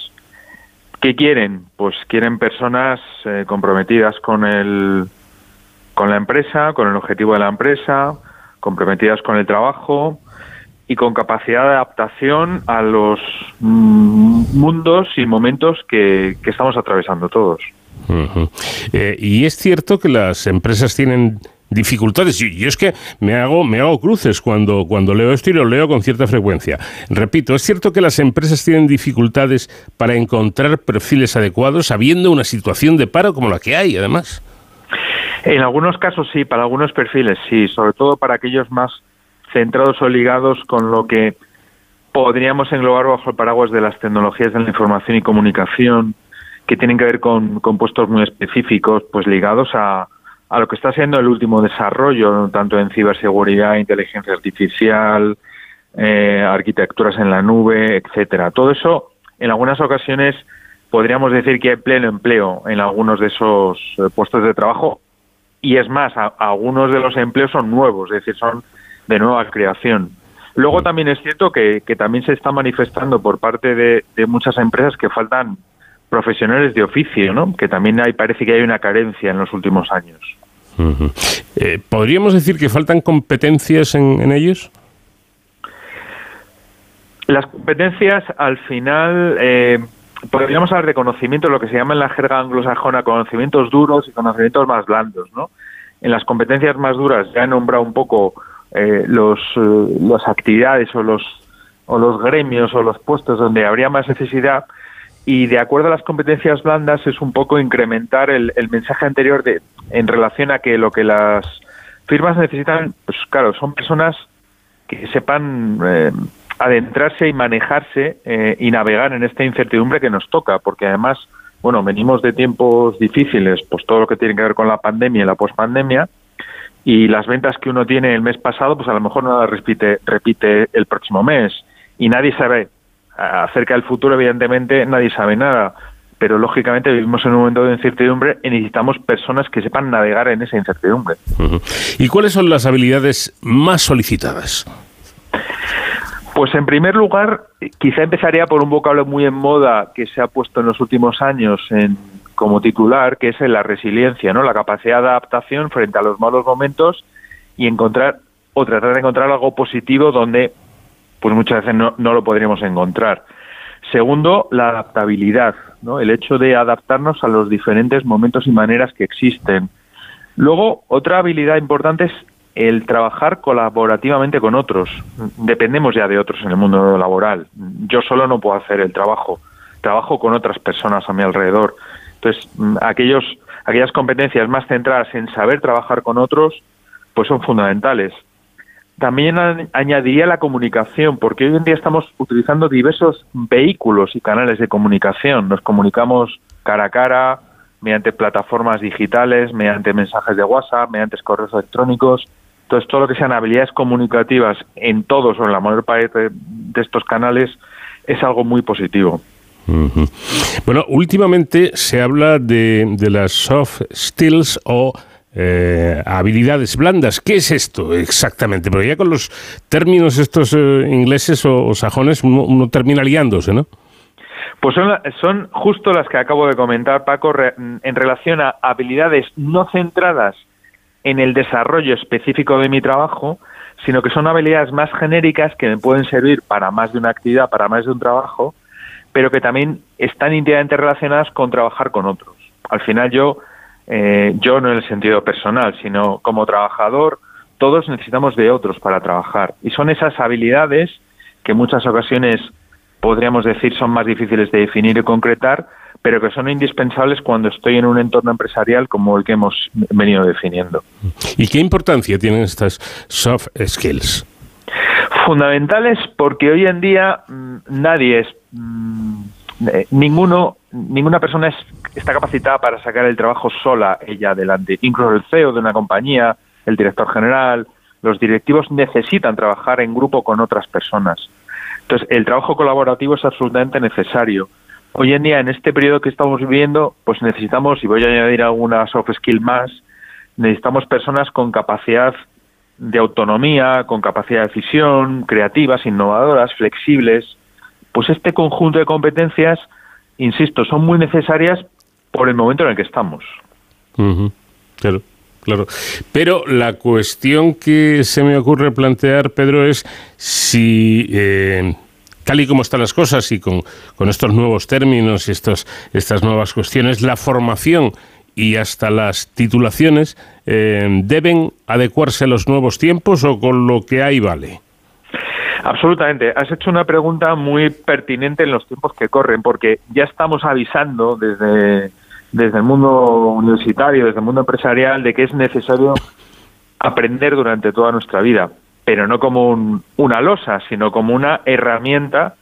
¿Qué quieren? Pues quieren personas eh, comprometidas con el con la empresa, con el objetivo de la empresa, comprometidas con el trabajo, y con capacidad de adaptación a los mm, mundos y momentos que, estamos atravesando todos. Eh, y es cierto que las empresas tienen dificultades. Y yo es que me hago, me hago cruces cuando, cuando leo esto y lo leo con cierta frecuencia. Repito, es cierto que las empresas tienen dificultades para encontrar perfiles adecuados habiendo una situación de paro como la que hay, además. En algunos casos sí, para algunos perfiles sí, sobre todo para aquellos más centrados o ligados con lo que podríamos englobar bajo el paraguas de las tecnologías de la información y comunicación, que tienen que ver con, puestos muy específicos, pues ligados a, a lo que está siendo el último desarrollo, tanto en ciberseguridad, inteligencia artificial, eh, arquitecturas en la nube, etcétera. Todo eso, en algunas ocasiones, podríamos decir que hay pleno empleo en algunos de esos eh, puestos de trabajo. Y es más, algunos de los empleos son nuevos, es decir, son de nueva creación. Luego también es cierto que, también se está manifestando por parte de, muchas empresas que faltan profesionales de oficio, ¿no? Que también hay, parece que hay una carencia en los últimos años. Eh, ¿Podríamos decir que faltan competencias en, ellos? Las competencias, al final, eh, podríamos hablar de conocimientos, lo que se llama en la jerga anglosajona, conocimientos duros y conocimientos más blandos, ¿no? En las competencias más duras ya he nombrado un poco eh, los, eh, las actividades o los, o los gremios o los puestos donde habría más necesidad. Y de acuerdo a las competencias blandas es un poco incrementar el, el mensaje anterior de, en relación a que lo que las firmas necesitan, pues claro, son personas que sepan eh, adentrarse y manejarse eh, y navegar en esta incertidumbre que nos toca, porque además, bueno, venimos de tiempos difíciles, pues todo lo que tiene que ver con la pandemia y la pospandemia, y las ventas que uno tiene el mes pasado, pues a lo mejor no las repite, repite el próximo mes. Y nadie sabe acerca del futuro, evidentemente, nadie sabe nada. Pero lógicamente vivimos en un momento de incertidumbre y necesitamos personas que sepan navegar en esa incertidumbre. ¿Y cuáles son las habilidades más solicitadas? Pues en primer lugar, quizá empezaría por un vocablo muy en moda que se ha puesto en los últimos años en como titular, que es la resiliencia, ¿no? La capacidad de adaptación frente a los malos momentos y encontrar o tratar de encontrar algo positivo donde pues muchas veces no, no lo podríamos encontrar. Segundo, la adaptabilidad, ¿no? El hecho de adaptarnos a los diferentes momentos y maneras que existen. Luego, otra habilidad importante es el trabajar colaborativamente con otros. Dependemos ya de otros en el mundo laboral. Yo solo no puedo hacer el trabajo. Trabajo con otras personas a mi alrededor. Entonces, mm, aquellos, aquellas competencias más centradas en saber trabajar con otros, pues son fundamentales. También añadiría la comunicación, porque hoy en día estamos utilizando diversos vehículos y canales de comunicación. Nos comunicamos cara a cara, mediante plataformas digitales, mediante mensajes de WhatsApp, mediante correos electrónicos. Entonces, todo lo que sean habilidades comunicativas en todos o en la mayor parte de estos canales es algo muy positivo. Bueno, últimamente se habla de, las soft skills o eh, habilidades blandas. ¿Qué es esto exactamente? Porque ya con los términos estos eh, ingleses o, sajones uno, termina liándose, ¿no? Pues son, son justo las que acabo de comentar, Paco, en relación a habilidades no centradas en el desarrollo específico de mi trabajo, sino que son habilidades más genéricas que me pueden servir para más de una actividad, para más de un trabajo, pero que también están íntimamente relacionadas con trabajar con otros. Al final yo, eh, yo no en el sentido personal, sino como trabajador, todos necesitamos de otros para trabajar. Y son esas habilidades que en muchas ocasiones podríamos decir son más difíciles de definir y concretar, pero que son indispensables cuando estoy en un entorno empresarial como el que hemos venido definiendo. ¿Y qué importancia tienen estas soft skills? Fundamentales porque hoy en día mm, nadie es, mm, eh, ninguno, ninguna persona es, está capacitada para sacar el trabajo sola ella adelante. Incluso el CEO de una compañía, el director general, los directivos necesitan trabajar en grupo con otras personas. Entonces, el trabajo colaborativo es absolutamente necesario. Hoy en día, en este periodo que estamos viviendo, pues necesitamos, y voy a añadir alguna soft skill más, necesitamos personas con capacidad de autonomía, con capacidad de decisión, creativas, innovadoras, flexibles. Pues este conjunto de competencias, insisto, son muy necesarias por el momento en el que estamos. Claro. Claro, pero la cuestión que se me ocurre plantear, Pedro, es si eh, tal y como están las cosas y con, estos nuevos términos y estos, estas nuevas cuestiones, la formación y hasta las titulaciones eh, deben adecuarse a los nuevos tiempos o con lo que hay vale. Absolutamente. Has hecho una pregunta muy pertinente en los tiempos que corren, porque ya estamos avisando desde desde el mundo universitario, desde el mundo empresarial, de que es necesario aprender durante toda nuestra vida, pero no como una losa, sino como una herramienta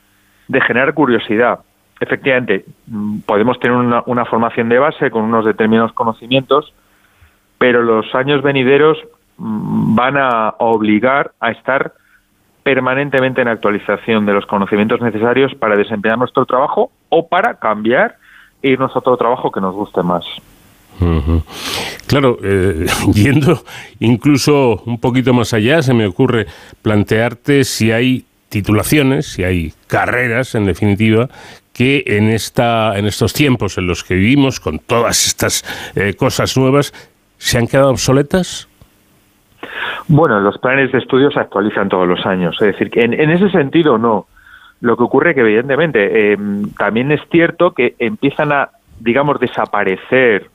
de generar curiosidad. Efectivamente, mm, podemos tener una, una formación de base con unos determinados conocimientos, pero los años venideros mm, van a obligar a estar permanentemente en actualización de los conocimientos necesarios para desempeñar nuestro trabajo o para cambiar e irnos a otro trabajo que nos guste más. Claro, eh, yendo incluso un poquito más allá, se me ocurre plantearte si hay titulaciones, si hay carreras, en definitiva, que en esta, en estos tiempos en los que vivimos, con todas estas eh, cosas nuevas, se han quedado obsoletas. Bueno, los planes de estudio se actualizan todos los años, es decir, que en, en ese sentido no. Lo que ocurre que, evidentemente, em, también es cierto que empiezan a, digamos, desaparecer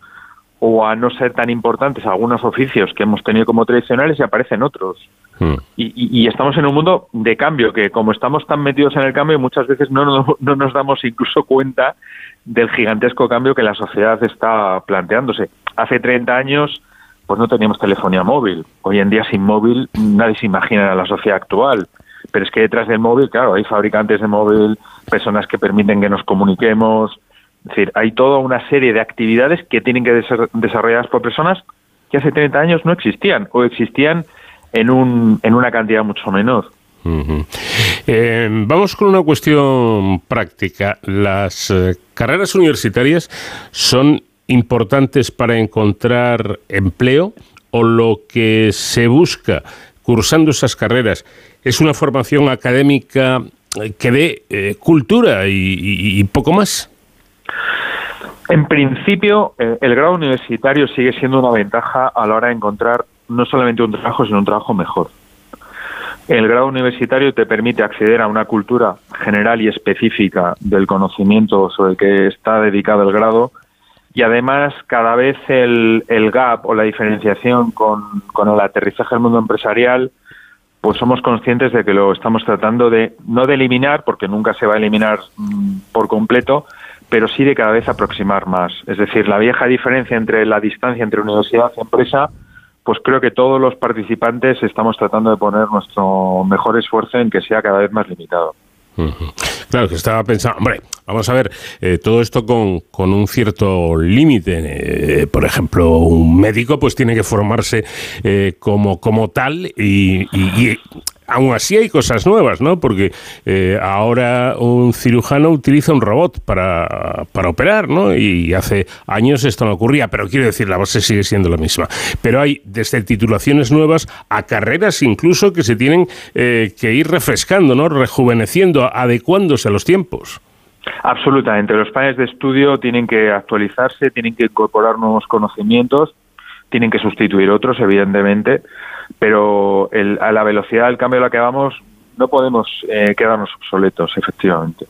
o a no ser tan importantes algunos oficios que hemos tenido como tradicionales y aparecen otros. Hmm. Y, estamos en un mundo de cambio, que como estamos tan metidos en el cambio, muchas veces no, no, nos damos incluso cuenta del gigantesco cambio que la sociedad está planteándose. Hace 30 años, pues no teníamos telefonía móvil. Hoy en día, sin móvil, nadie se imagina la sociedad actual. Pero es que detrás del móvil, claro, hay fabricantes de móvil, personas que permiten que nos comuniquemos. Es decir, hay toda una serie de actividades que tienen que ser desarrolladas por personas que hace 30 años no existían o existían en, un, en una cantidad mucho menor. Eh, vamos con una cuestión práctica. Las eh, carreras universitarias son importantes para encontrar empleo o lo que se busca cursando esas carreras es una formación académica que dé eh, cultura y, poco más. En principio, eh, el grado universitario sigue siendo una ventaja a la hora de encontrar no solamente un trabajo, sino un trabajo mejor. El grado universitario te permite acceder a una cultura general y específica del conocimiento sobre el que está dedicado el grado y además cada vez el, el gap o la diferenciación con, con el aterrizaje al mundo empresarial pues somos conscientes de que lo estamos tratando de, no de eliminar, porque nunca se va a eliminar mm, por completo, pero sí de cada vez aproximar más. Es decir, la vieja diferencia entre la distancia entre universidad y empresa, pues creo que todos los participantes estamos tratando de poner nuestro mejor esfuerzo en que sea cada vez más limitado. Claro, que estaba pensando, hombre, vamos a ver, eh, todo esto con, con un cierto límite. Eh, por ejemplo, un médico pues tiene que formarse eh, como, como tal y, y, aún así hay cosas nuevas, ¿no? Porque eh, ahora un cirujano utiliza un robot para, para, operar, ¿no? Y hace años esto no ocurría, pero quiero decir, la base sigue siendo la misma. Pero hay desde titulaciones nuevas a carreras incluso que se tienen eh, que ir refrescando, ¿no? Rejuveneciendo, adecuándose a los tiempos. Absolutamente. Los planes de estudio tienen que actualizarse, tienen que incorporar nuevos conocimientos, tienen que sustituir otros, evidentemente, pero a la velocidad del cambio a la que vamos no podemos eh, quedarnos obsoletos, efectivamente.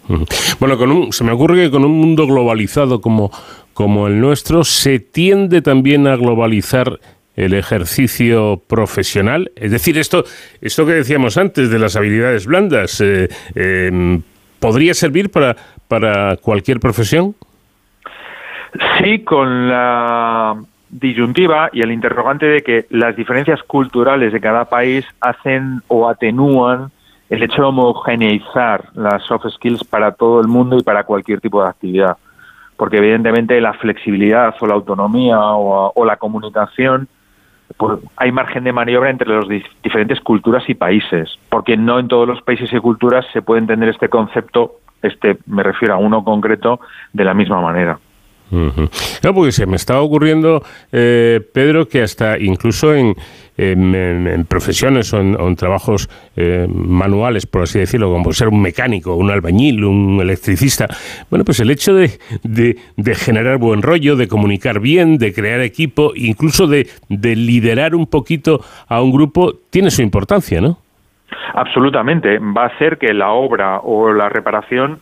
Bueno, con un, se me ocurre que con un mundo globalizado como, como el nuestro, se tiende también a globalizar el ejercicio profesional. Es decir, esto, esto que decíamos antes de las habilidades blandas, eh, em, ¿podría servir para, para cualquier profesión? Sí, con la disyuntiva y el interrogante de que las diferencias culturales de cada país hacen o atenúan el hecho de homogeneizar las soft skills para todo el mundo y para cualquier tipo de actividad. Porque evidentemente la flexibilidad o la autonomía o, la comunicación, pues hay margen de maniobra entre las diferentes culturas y países, porque no en todos los países y culturas se puede entender este concepto, este me refiero a uno concreto, de la misma manera. No, porque se me estaba ocurriendo, eh, Pedro, que hasta incluso en, en, profesiones o en, trabajos eh, manuales, por así decirlo, como ser un mecánico, un albañil, un electricista, bueno, pues el hecho de, generar buen rollo, de comunicar bien, de crear equipo, incluso de, de liderar un poquito a un grupo, tiene su importancia, ¿no? Absolutamente. Va a hacer que la obra o la reparación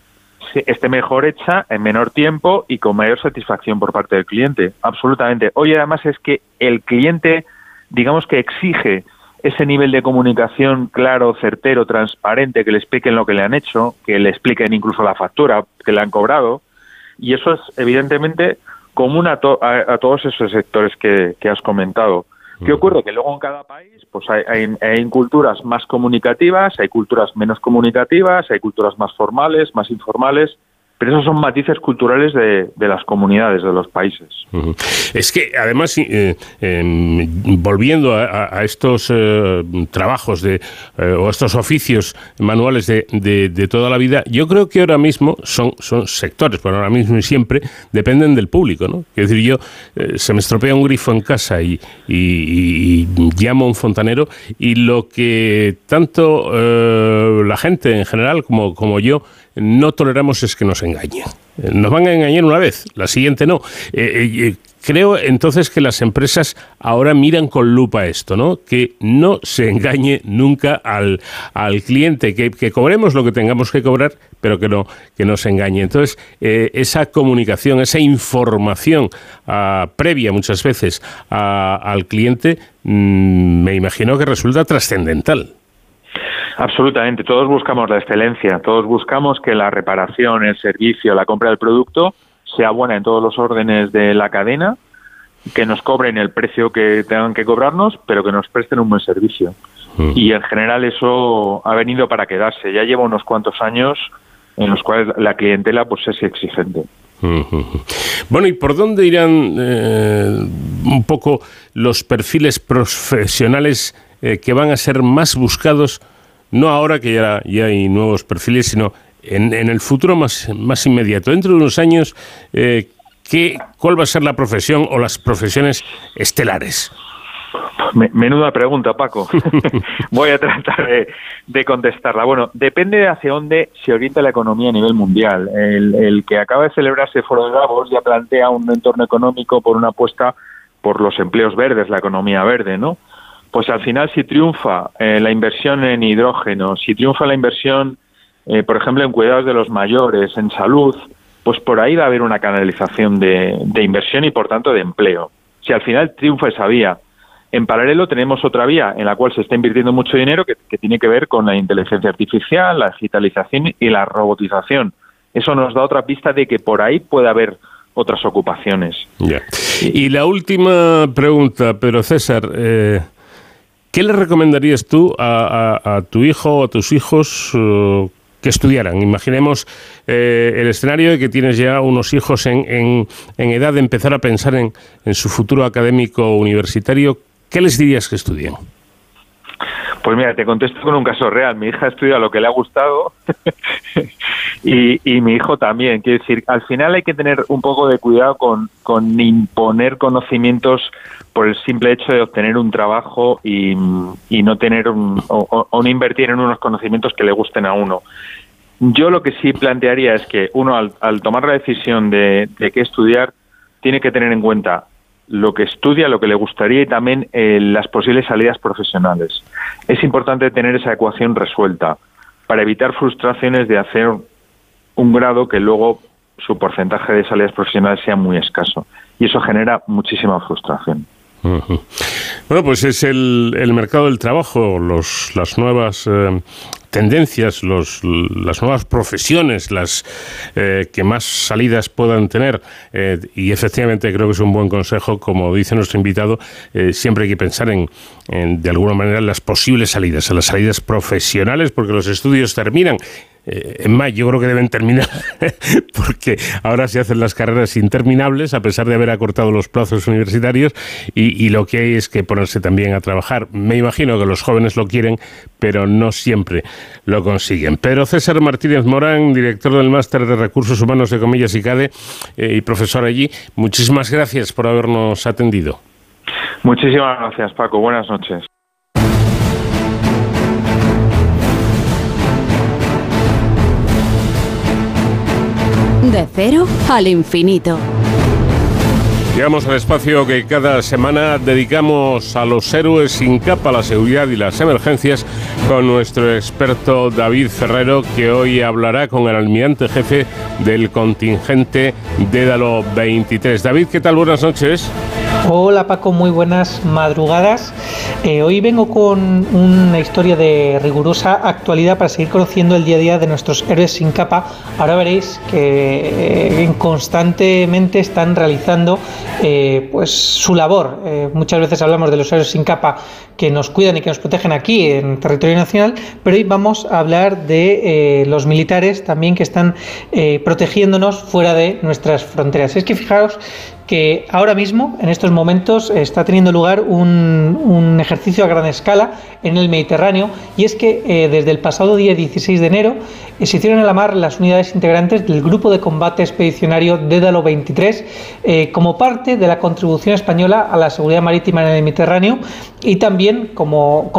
esté mejor hecha en menor tiempo y con mayor satisfacción por parte del cliente. Absolutamente. Hoy además es que el cliente, digamos que exige ese nivel de comunicación claro, certero, transparente, que le expliquen lo que le han hecho, que le expliquen incluso la factura que le han cobrado. Y eso es evidentemente común a, a, todos esos sectores que, que has comentado. ¿Qué ocurre? Que luego en cada país pues hay, hay, culturas más comunicativas, hay culturas menos comunicativas, hay culturas más formales, más informales, pero esos son matices culturales de, las comunidades, de los países. Es que, además, eh, em, volviendo a, estos eh, trabajos de, eh, o estos oficios manuales de, toda la vida, yo creo que ahora mismo son, son sectores, pero ahora mismo y siempre dependen del público. ¿no? Es decir, yo se me estropea un grifo en casa y, llamo a un fontanero y lo que tanto la gente en general como, como yo no toleramos es que nos engañen. Nos van a engañar una vez, la siguiente no. Eh, eh, creo entonces que las empresas ahora miran con lupa esto, ¿no? Que no se engañe nunca al, al cliente, que, cobremos lo que tengamos que cobrar, pero que no, que no se engañe. Entonces, eh, esa comunicación, esa información ah, previa muchas veces al cliente, mm, me imagino que resulta trascendental. Absolutamente, todos buscamos la excelencia, todos buscamos que la reparación, el servicio, la compra del producto sea buena en todos los órdenes de la cadena, que nos cobren el precio que tengan que cobrarnos, pero que nos presten un buen servicio. Mm. Y en general eso ha venido para quedarse. Ya lleva unos cuantos años en los cuales la clientela pues es exigente. Bueno, ¿y por dónde irán eh, un poco los perfiles profesionales eh, que van a ser más buscados no ahora que ya, hay nuevos perfiles, sino en, el futuro más, más inmediato. Dentro de unos años, eh, ¿qué, ¿cuál va a ser la profesión o las profesiones estelares? Menuda pregunta, Paco. Voy a tratar de, contestarla. Bueno, depende de hacia dónde se orienta la economía a nivel mundial. El, el, que acaba de celebrarse el Foro de Davos ya plantea un entorno económico por una apuesta por los empleos verdes, la economía verde, ¿no? Pues al final si triunfa eh, la inversión en hidrógeno, si triunfa la inversión, eh, por ejemplo, en cuidados de los mayores, en salud, pues por ahí va a haber una canalización de, inversión y por tanto de empleo. Si al final triunfa esa vía, en paralelo tenemos otra vía en la cual se está invirtiendo mucho dinero que, tiene que ver con la inteligencia artificial, la digitalización y la robotización. Eso nos da otra pista de que por ahí puede haber otras ocupaciones. Y la última pregunta, pero César, eh, ¿Qué le recomendarías tú a, tu hijo o a tus hijos eh, que estudiaran? Imaginemos eh, el escenario de que tienes ya unos hijos en, edad de empezar a pensar en, su futuro académico universitario. ¿Qué les dirías que estudien? Pues mira, te contesto con un caso real. Mi hija estudia lo que le ha gustado y, mi hijo también. Quiero decir, al final hay que tener un poco de cuidado con, con imponer conocimientos por el simple hecho de obtener un trabajo y, no tener un, o, no invertir en unos conocimientos que le gusten a uno. Yo lo que sí plantearía es que uno, al, tomar la decisión de, qué estudiar, tiene que tener en cuenta lo que estudia, lo que le gustaría y también eh, las posibles salidas profesionales. Es importante tener esa ecuación resuelta para evitar frustraciones de hacer un grado que luego su porcentaje de salidas profesionales sea muy escaso. Y eso genera muchísima frustración. Bueno, pues es el, el mercado del trabajo, los, las nuevas eh, tendencias, los, las nuevas profesiones, las eh, que más salidas puedan tener. Eh, y efectivamente creo que es un buen consejo, como dice nuestro invitado, siempre hay que pensar en, en, de alguna manera, las posibles salidas, en las salidas profesionales, porque los estudios terminan eh, en mayo yo creo que deben terminar, porque ahora se hacen las carreras interminables, a pesar de haber acortado los plazos universitarios, y, lo que hay es que ponerse también a trabajar. Me imagino que los jóvenes lo quieren, pero no siempre lo consiguen. Pero César Martínez Morán, director del Máster de Recursos Humanos de Comillas y CADE eh, y profesor allí, muchísimas gracias por habernos atendido. Muchísimas gracias, Paco. Buenas noches. Cero al infinito. Llegamos al espacio que cada semana dedicamos a los héroes sin capa, la seguridad y las emergencias con nuestro experto David Ferrero, que hoy hablará con el almirante jefe del contingente Dédalo 23. David, ¿qué tal? Buenas noches. Hola Paco, muy buenas madrugadas. Eh, hoy vengo con una historia de rigurosa actualidad para seguir conociendo el día a día de nuestros héroes sin capa. Ahora veréis que eh, constantemente están realizando eh, pues su labor. muchas veces hablamos de los héroes sin capa que nos cuidan y que nos protegen aquí en territorio nacional, pero hoy vamos a hablar de los militares también que están protegiéndonos fuera de nuestras fronteras. Es que fijaos que ahora mismo, en estos momentos, está teniendo lugar un, ejercicio a gran escala en el Mediterráneo y es que eh, desde el pasado día 16 de enero eh, se hicieron a la mar las unidades integrantes del Grupo de Combate Expedicionario Dédalo 23 eh, como parte de la contribución española a la seguridad marítima en el Mediterráneo y también como,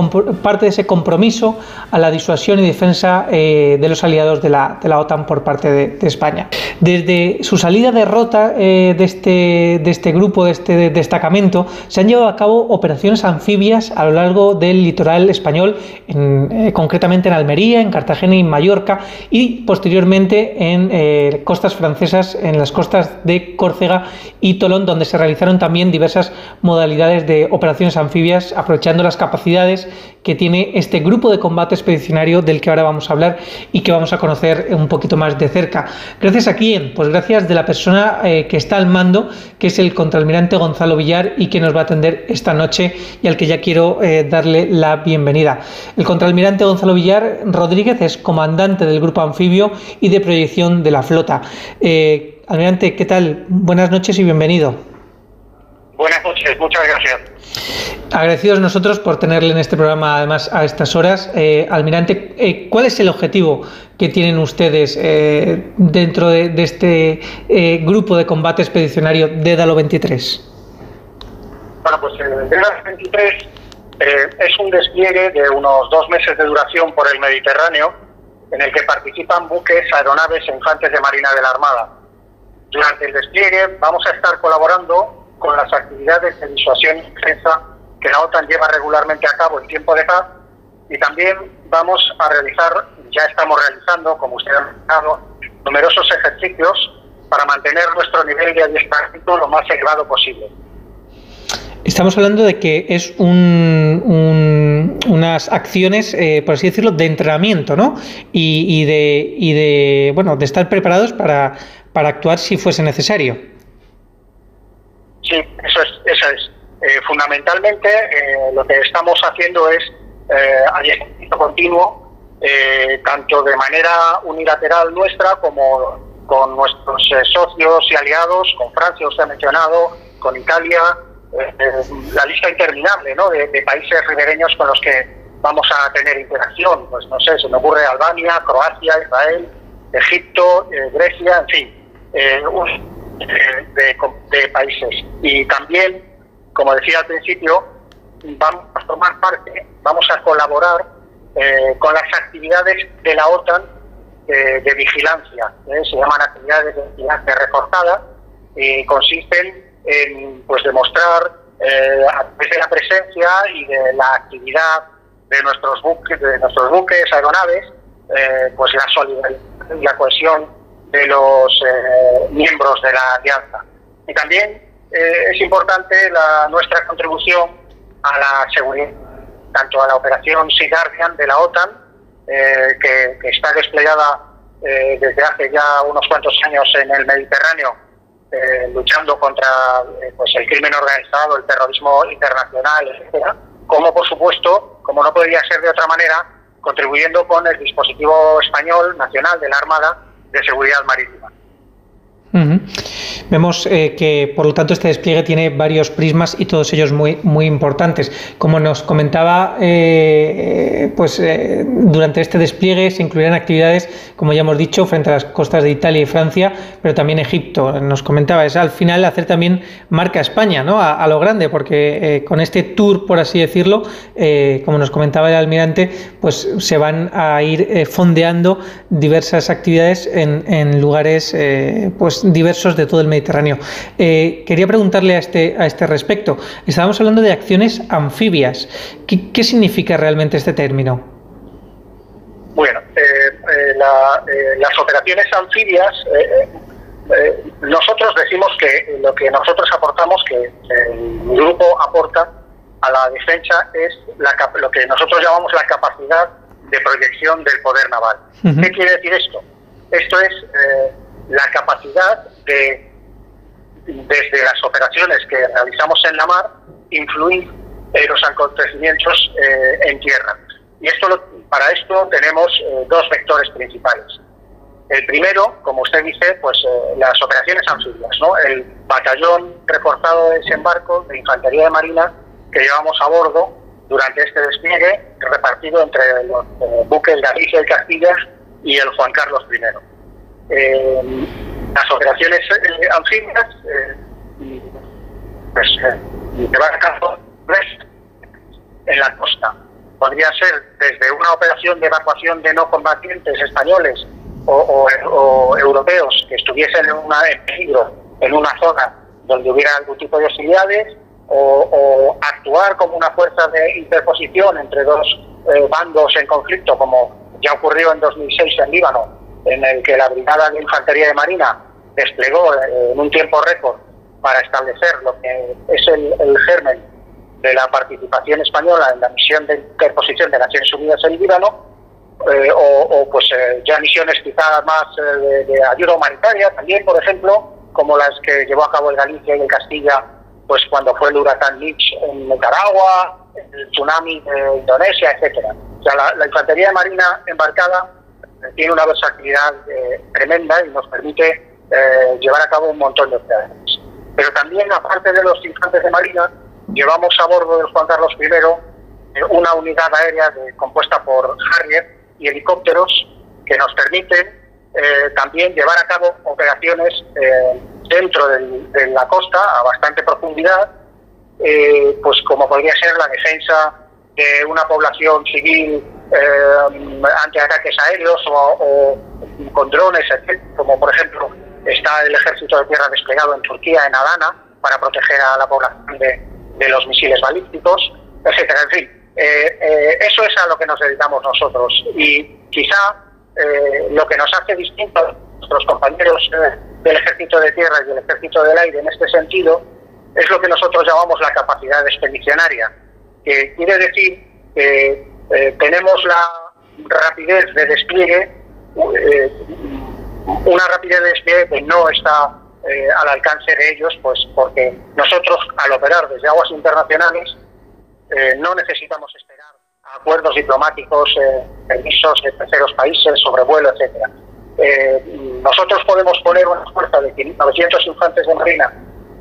parte de ese compromiso a la disuasión y defensa de los aliados de la, de la, OTAN por parte de, de España. Desde su salida de rota de este de, este grupo, de este destacamento, se han llevado a cabo operaciones anfibias a lo largo del litoral español, eh, concretamente en Almería, en Cartagena y en Mallorca, y posteriormente en eh, costas francesas, en las costas de Córcega y Tolón, donde se realizaron también diversas modalidades de operaciones anfibias, aprovechando las capacidades que tiene este grupo de combate expedicionario del que ahora vamos a hablar y que vamos a conocer un poquito más de cerca. Gracias a quién? Pues gracias de la persona eh, que está al mando que es el contraalmirante Gonzalo Villar y que nos va a atender esta noche y al que ya quiero eh, darle la bienvenida. El contraalmirante Gonzalo Villar Rodríguez es comandante del grupo anfibio y de proyección de la flota. Eh, almirante, ¿qué tal? Buenas noches y bienvenido. Buenas noches, muchas gracias. Agradecidos nosotros por tenerle en este programa, además, a estas horas. Eh, almirante, eh, ¿cuál es el objetivo que tienen ustedes eh, dentro de, este grupo de combate expedicionario Dédalo 23? Bueno, pues el Dédalo 23 es un despliegue de unos dos meses de duración por el Mediterráneo, en el que participan buques, aeronaves e infantes de Marina de la Armada. Durante el despliegue vamos a estar colaborando con las actividades de disuasión y defensa que la OTAN lleva regularmente a cabo en tiempo de paz y también vamos a realizar, ya estamos realizando, como usted ha mencionado, numerosos ejercicios para mantener nuestro nivel de adiestramiento lo más elevado posible. Estamos hablando de que es un, unas acciones, eh, por así decirlo, de entrenamiento, ¿no? Y, de, y de, bueno, de estar preparados para, para actuar si fuese necesario. Sí, eso es. Eso es. Eh, fundamentalmente eh, lo que estamos haciendo es eh, continuo, eh, tanto de manera unilateral nuestra como con nuestros socios y aliados, con Francia, usted ha mencionado, con Italia, la lista interminable ¿no? de, países ribereños con los que vamos a tener interacción. Pues no sé, se me ocurre Albania, Croacia, Israel, Egipto, Grecia, en fin. Un, de, países. Y también, como decía al principio, vamos a formar parte, vamos a colaborar eh, con las actividades de la OTAN eh, de vigilancia, ¿eh? se llaman actividades de vigilancia reforzada y consisten en pues demostrar eh, a través de la presencia y de la actividad de nuestros buques, de nuestros buques aeronaves, pues la solidaridad y la cohesión de los miembros de la alianza. Y también es importante la, nuestra contribución a la seguridad, tanto a la operación Sea Guardian de la OTAN, eh, que, está desplegada eh, desde hace ya unos cuantos años en el Mediterráneo, eh, luchando contra pues el crimen organizado, el terrorismo internacional, etcétera, como por supuesto, como no podría ser de otra manera, contribuyendo con el dispositivo español nacional de la Armada de Seguridad Marítima. Vemos eh, que, por lo tanto, este despliegue tiene varios prismas y todos ellos muy, muy importantes. Como nos comentaba, eh, pues eh, durante este despliegue se incluirán actividades, como ya hemos dicho, frente a las costas de Italia y Francia, pero también Egipto. Nos comentaba, es al final hacer también marca España, ¿no? A, lo grande, porque con este tour, por así decirlo, como nos comentaba el almirante, pues se van a ir fondeando diversas actividades en, lugares, pues diversos de todo el Mediterráneo. Eh, quería preguntarle a este, a este respecto. Estábamos hablando de acciones anfibias. ¿Qué, significa realmente este término? Bueno, eh, eh, las operaciones anfibias, nosotros decimos que lo que nosotros aportamos, que el grupo aporta a la defensa, es lo que nosotros llamamos la capacidad de proyección del poder naval. ¿Qué quiere decir esto? Esto es la capacidad de, desde las operaciones que realizamos en la mar, influir en los acontecimientos eh, en tierra. Y esto para esto tenemos eh, dos vectores principales. El primero, como usted dice, pues eh, las operaciones anfibias, ¿no? El batallón reforzado de desembarco de Infantería de Marina que llevamos a bordo durante este despliegue, repartido entre los buques Galicia y Castilla y el Juan Carlos I. Eh, las operaciones eh, anfibias eh, pues, cabo en la costa. Podría ser desde una operación de evacuación de no combatientes españoles o, europeos que estuviesen en, una, en peligro en una zona donde hubiera algún tipo de hostilidades o, actuar como una fuerza de interposición entre dos bandos en conflicto como ya ocurrió en 2006 en Líbano en el que la Brigada de Infantería de Marina desplegó eh, en un tiempo récord para establecer lo que es el, germen de la participación española en la misión de interposición de Naciones Unidas en Líbano, eh, o, pues eh, ya misiones quizás más de, ayuda humanitaria también, por ejemplo, como las que llevó a cabo el Galicia y el Castilla, pues cuando fue el huracán Mitch en Nicaragua, el tsunami de Indonesia, etcétera. O sea, la, la infantería de marina embarcada tiene una versatilidad eh, tremenda y nos permite eh, llevar a cabo un montón de operaciones. Pero también, aparte de los infantes de marina, llevamos a bordo del Juan Carlos I eh, una unidad aérea compuesta por Harrier y helicópteros que nos permiten también llevar a cabo operaciones dentro de la costa a bastante profundidad, pues como podría ser la defensa de una población civil eh, ante ataques aéreos o, con drones, como por ejemplo está el ejército de tierra desplegado en Turquía, en Adana, para proteger a la población de, los misiles balísticos, etcétera. En fin, eh, eh, eso es a lo que nos dedicamos nosotros y quizá eh, lo que nos hace distintos a nuestros compañeros del ejército de tierra y del ejército del aire en este sentido es lo que nosotros llamamos la capacidad expedicionaria, que quiere decir que tenemos la rapidez de despliegue, una rapidez de despliegue que no está eh, al alcance de ellos, pues porque nosotros al operar desde aguas internacionales no necesitamos esperar acuerdos diplomáticos, permisos de terceros países, sobrevuelo, etcétera. nosotros podemos poner una fuerza de 900 infantes de marina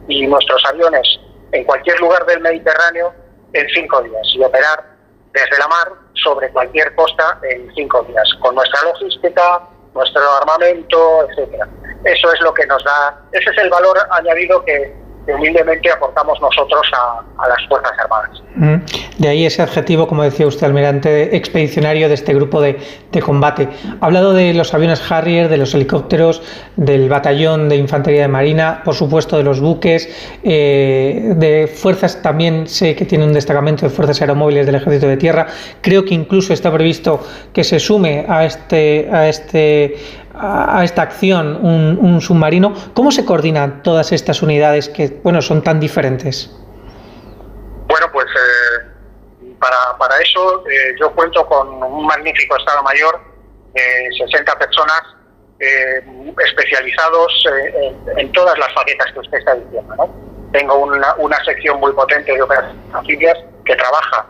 y nuestros aviones en cualquier lugar del Mediterráneo en cinco días y operar desde la mar sobre cualquier costa en cinco días, con nuestra logística, nuestro armamento, etcétera. Eso es lo que nos da, ese es el valor añadido que, humildemente aportamos nosotros a, las Fuerzas Armadas. De ahí ese adjetivo, como decía usted, almirante expedicionario de este grupo de, combate. Ha hablado de los aviones Harrier, de los helicópteros, del batallón de infantería de marina, por supuesto de los buques, eh, de fuerzas también sé que tiene un destacamento de fuerzas aeromóviles del ejército de tierra. Creo que incluso está previsto que se sume a este, a este a esta acción un, submarino. ¿Cómo se coordinan todas estas unidades que bueno son tan diferentes? Bueno, pues eh, para, para, eso eh, yo cuento con un magnífico Estado Mayor de 60 personas eh, especializados en, todas las facetas que usted está diciendo. Tengo una, una sección muy potente de operaciones que trabaja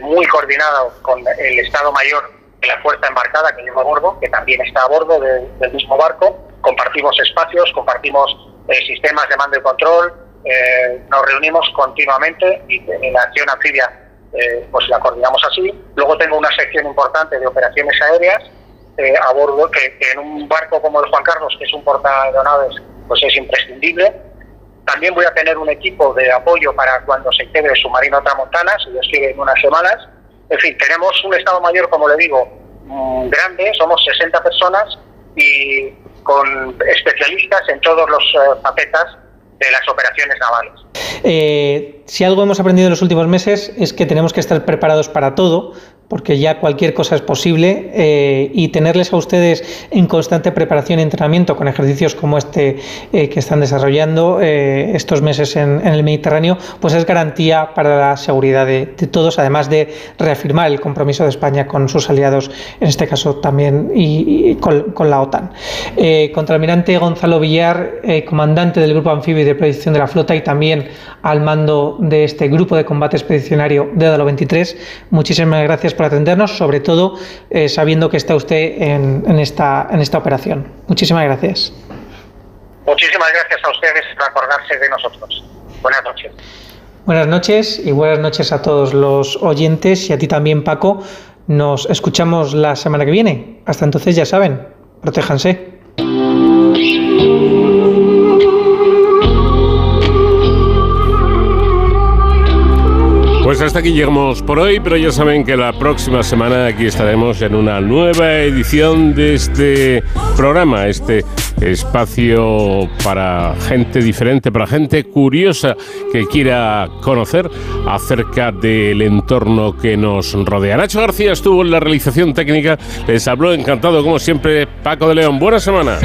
muy coordinado con el Estado Mayor la fuerza embarcada que lleva a bordo, que también está a bordo del mismo barco, compartimos espacios, compartimos eh, sistemas de mando y control, eh, nos reunimos continuamente y en la acción anfibia eh, pues la coordinamos así. Luego tengo una sección importante de operaciones aéreas a bordo, que, en un barco como el Juan Carlos, que es un portaavionaves, pues es imprescindible. También voy a tener un equipo de apoyo para cuando se integre el submarino Tramontana, si Dios quiere, en unas semanas, en fin, tenemos un Estado Mayor, como le digo, mm, grande, somos 60 personas y con especialistas en todos los eh, facetas de las operaciones navales. Eh, si algo hemos aprendido en los últimos meses es que tenemos que estar preparados para todo, porque ya cualquier cosa es posible eh, y tenerles a ustedes en constante preparación y entrenamiento con ejercicios como este eh, que están desarrollando eh, estos meses en, el Mediterráneo, pues es garantía para la seguridad de, todos, además de reafirmar el compromiso de España con sus aliados, en este caso también y, con, la OTAN. contraalmirante Gonzalo Villar, comandante del Grupo Anfibio de Protección de la Flota y también al mando de este grupo de combate expedicionario de Dalo 23, muchísimas gracias por atendernos, sobre todo eh, sabiendo que está usted en, esta, en esta operación. Muchísimas gracias. Muchísimas gracias a ustedes por acordarse de nosotros. Buenas noches. Buenas noches y buenas noches a todos los oyentes y a ti también, Paco. Nos escuchamos la semana que viene. Hasta entonces, ya saben, protéjanse. Pues hasta aquí llegamos por hoy, pero ya saben que la próxima semana aquí estaremos en una nueva edición de este programa, este espacio para gente diferente, para gente curiosa que quiera conocer acerca del entorno que nos rodea. Nacho García estuvo en la realización técnica, les habló encantado como siempre Paco de León. Buena semana.